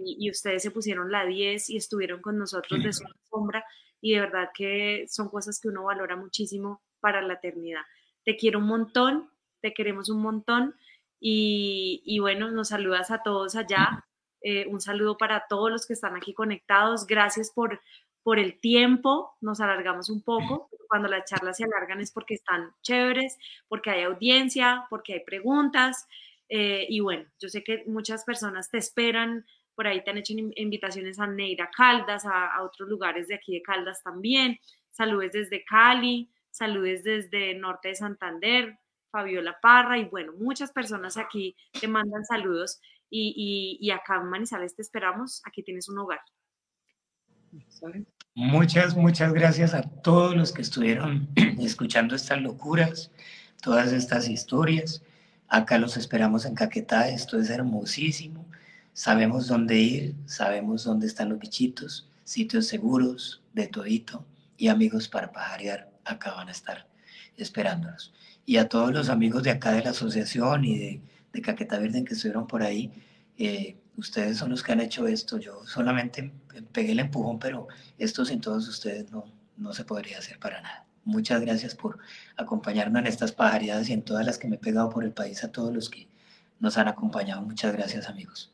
y, ustedes se pusieron la 10 y estuvieron con nosotros de su sombra y de verdad que son cosas que uno valora muchísimo para la eternidad. Te quiero un montón, te queremos un montón y, y bueno, nos saludas a todos allá. Eh, un saludo para todos los que están aquí conectados. Gracias por, por el tiempo. Nos alargamos un poco. Cuando las charlas se alargan es porque están chéveres, porque hay audiencia, porque hay preguntas. Eh, y bueno, yo sé que muchas personas te esperan. Por ahí te han hecho invitaciones a Neira Caldas, a, a otros lugares de aquí de Caldas también. Saludes desde Cali, saludes desde Norte de Santander, Fabiola Parra y bueno, muchas personas aquí te mandan saludos y, acá en Manizales te esperamos, aquí tienes un hogar. Muchas, muchas gracias a todos los que estuvieron escuchando estas locuras, todas estas historias. Acá los esperamos en Caquetá, esto es hermosísimo. Sabemos dónde ir, sabemos dónde están los bichitos, sitios seguros, de todito y amigos para pajarear. Acá van a estar esperándonos. Y a todos los amigos de acá de la asociación y de de Caqueta Verde que estuvieron por ahí. Eh, ustedes son los que han hecho esto. Yo solamente pegué el empujón, pero esto sin todos ustedes no, no se podría hacer para nada. Muchas gracias por acompañarnos en estas pajareadas y en todas las que me he pegado por el país, a todos los que nos han acompañado. Muchas gracias, amigos.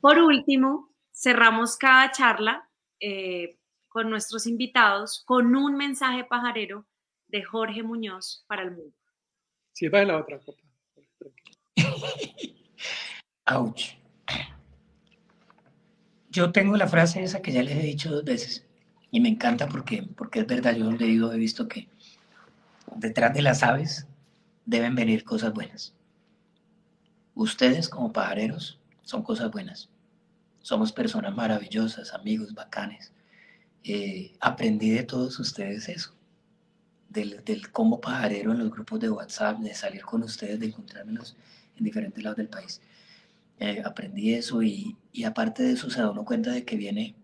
Por último, cerramos cada charla eh, con nuestros invitados con un mensaje pajarero de Jorge Muñoz para el mundo. Sí, va la otra copa. Ouch. Yo tengo la frase esa que ya les he dicho dos veces y me encanta porque, porque es verdad, yo he leído, he visto que detrás de las aves deben venir cosas buenas. Ustedes como pajareros son cosas buenas. Somos personas maravillosas, amigos, bacanes. Eh, aprendí de todos ustedes eso, del, del como pajarero en los grupos de WhatsApp, de salir con ustedes, de encontrármelos en diferentes lados del país. Eh, aprendí eso y, y, aparte de eso se da uno cuenta de que viene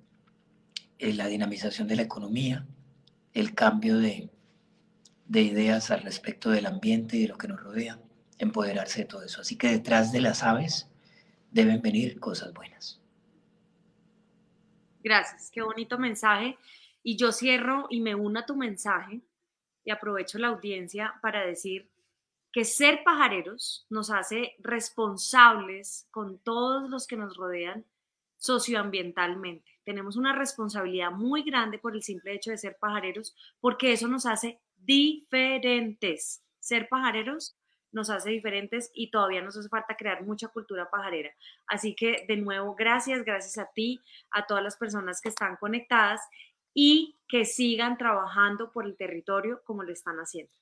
eh, la dinamización de la economía, el cambio de, de ideas al respecto del ambiente y de lo que nos rodea, empoderarse de todo eso. Así que detrás de las aves deben venir cosas buenas. Gracias, qué bonito mensaje. Y yo cierro y me uno a tu mensaje y aprovecho la audiencia para decir que ser pajareros nos hace responsables con todos los que nos rodean socioambientalmente. Tenemos una responsabilidad muy grande por el simple hecho de ser pajareros, porque eso nos hace diferentes. Ser pajareros nos hace diferentes y todavía nos hace falta crear mucha cultura pajarera. Así que de nuevo, gracias, gracias a ti, a todas las personas que están conectadas y que sigan trabajando por el territorio como lo están haciendo.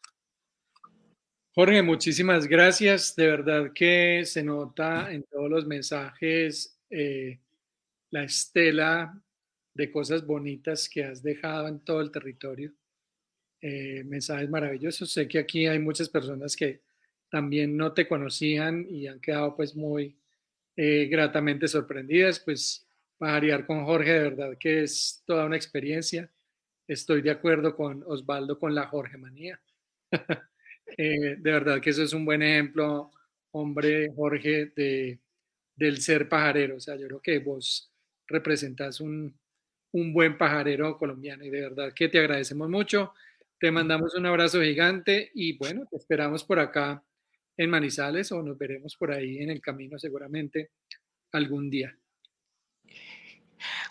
Jorge, muchísimas gracias. De verdad que se nota en todos los mensajes eh, la estela de cosas bonitas que has dejado en todo el territorio. Eh, mensajes maravillosos. Sé que aquí hay muchas personas que también no te conocían y han quedado pues muy eh, gratamente sorprendidas. Pues pajarear con Jorge de verdad que es toda una experiencia. Estoy de acuerdo con Osvaldo con la Jorge manía. Eh, de verdad que eso es un buen ejemplo, hombre, Jorge, de, del ser pajarero. O sea, yo creo que vos representas un, un buen pajarero colombiano y de verdad que te agradecemos mucho. Te mandamos un abrazo gigante y bueno, te esperamos por acá en Manizales o nos veremos por ahí en el camino seguramente algún día.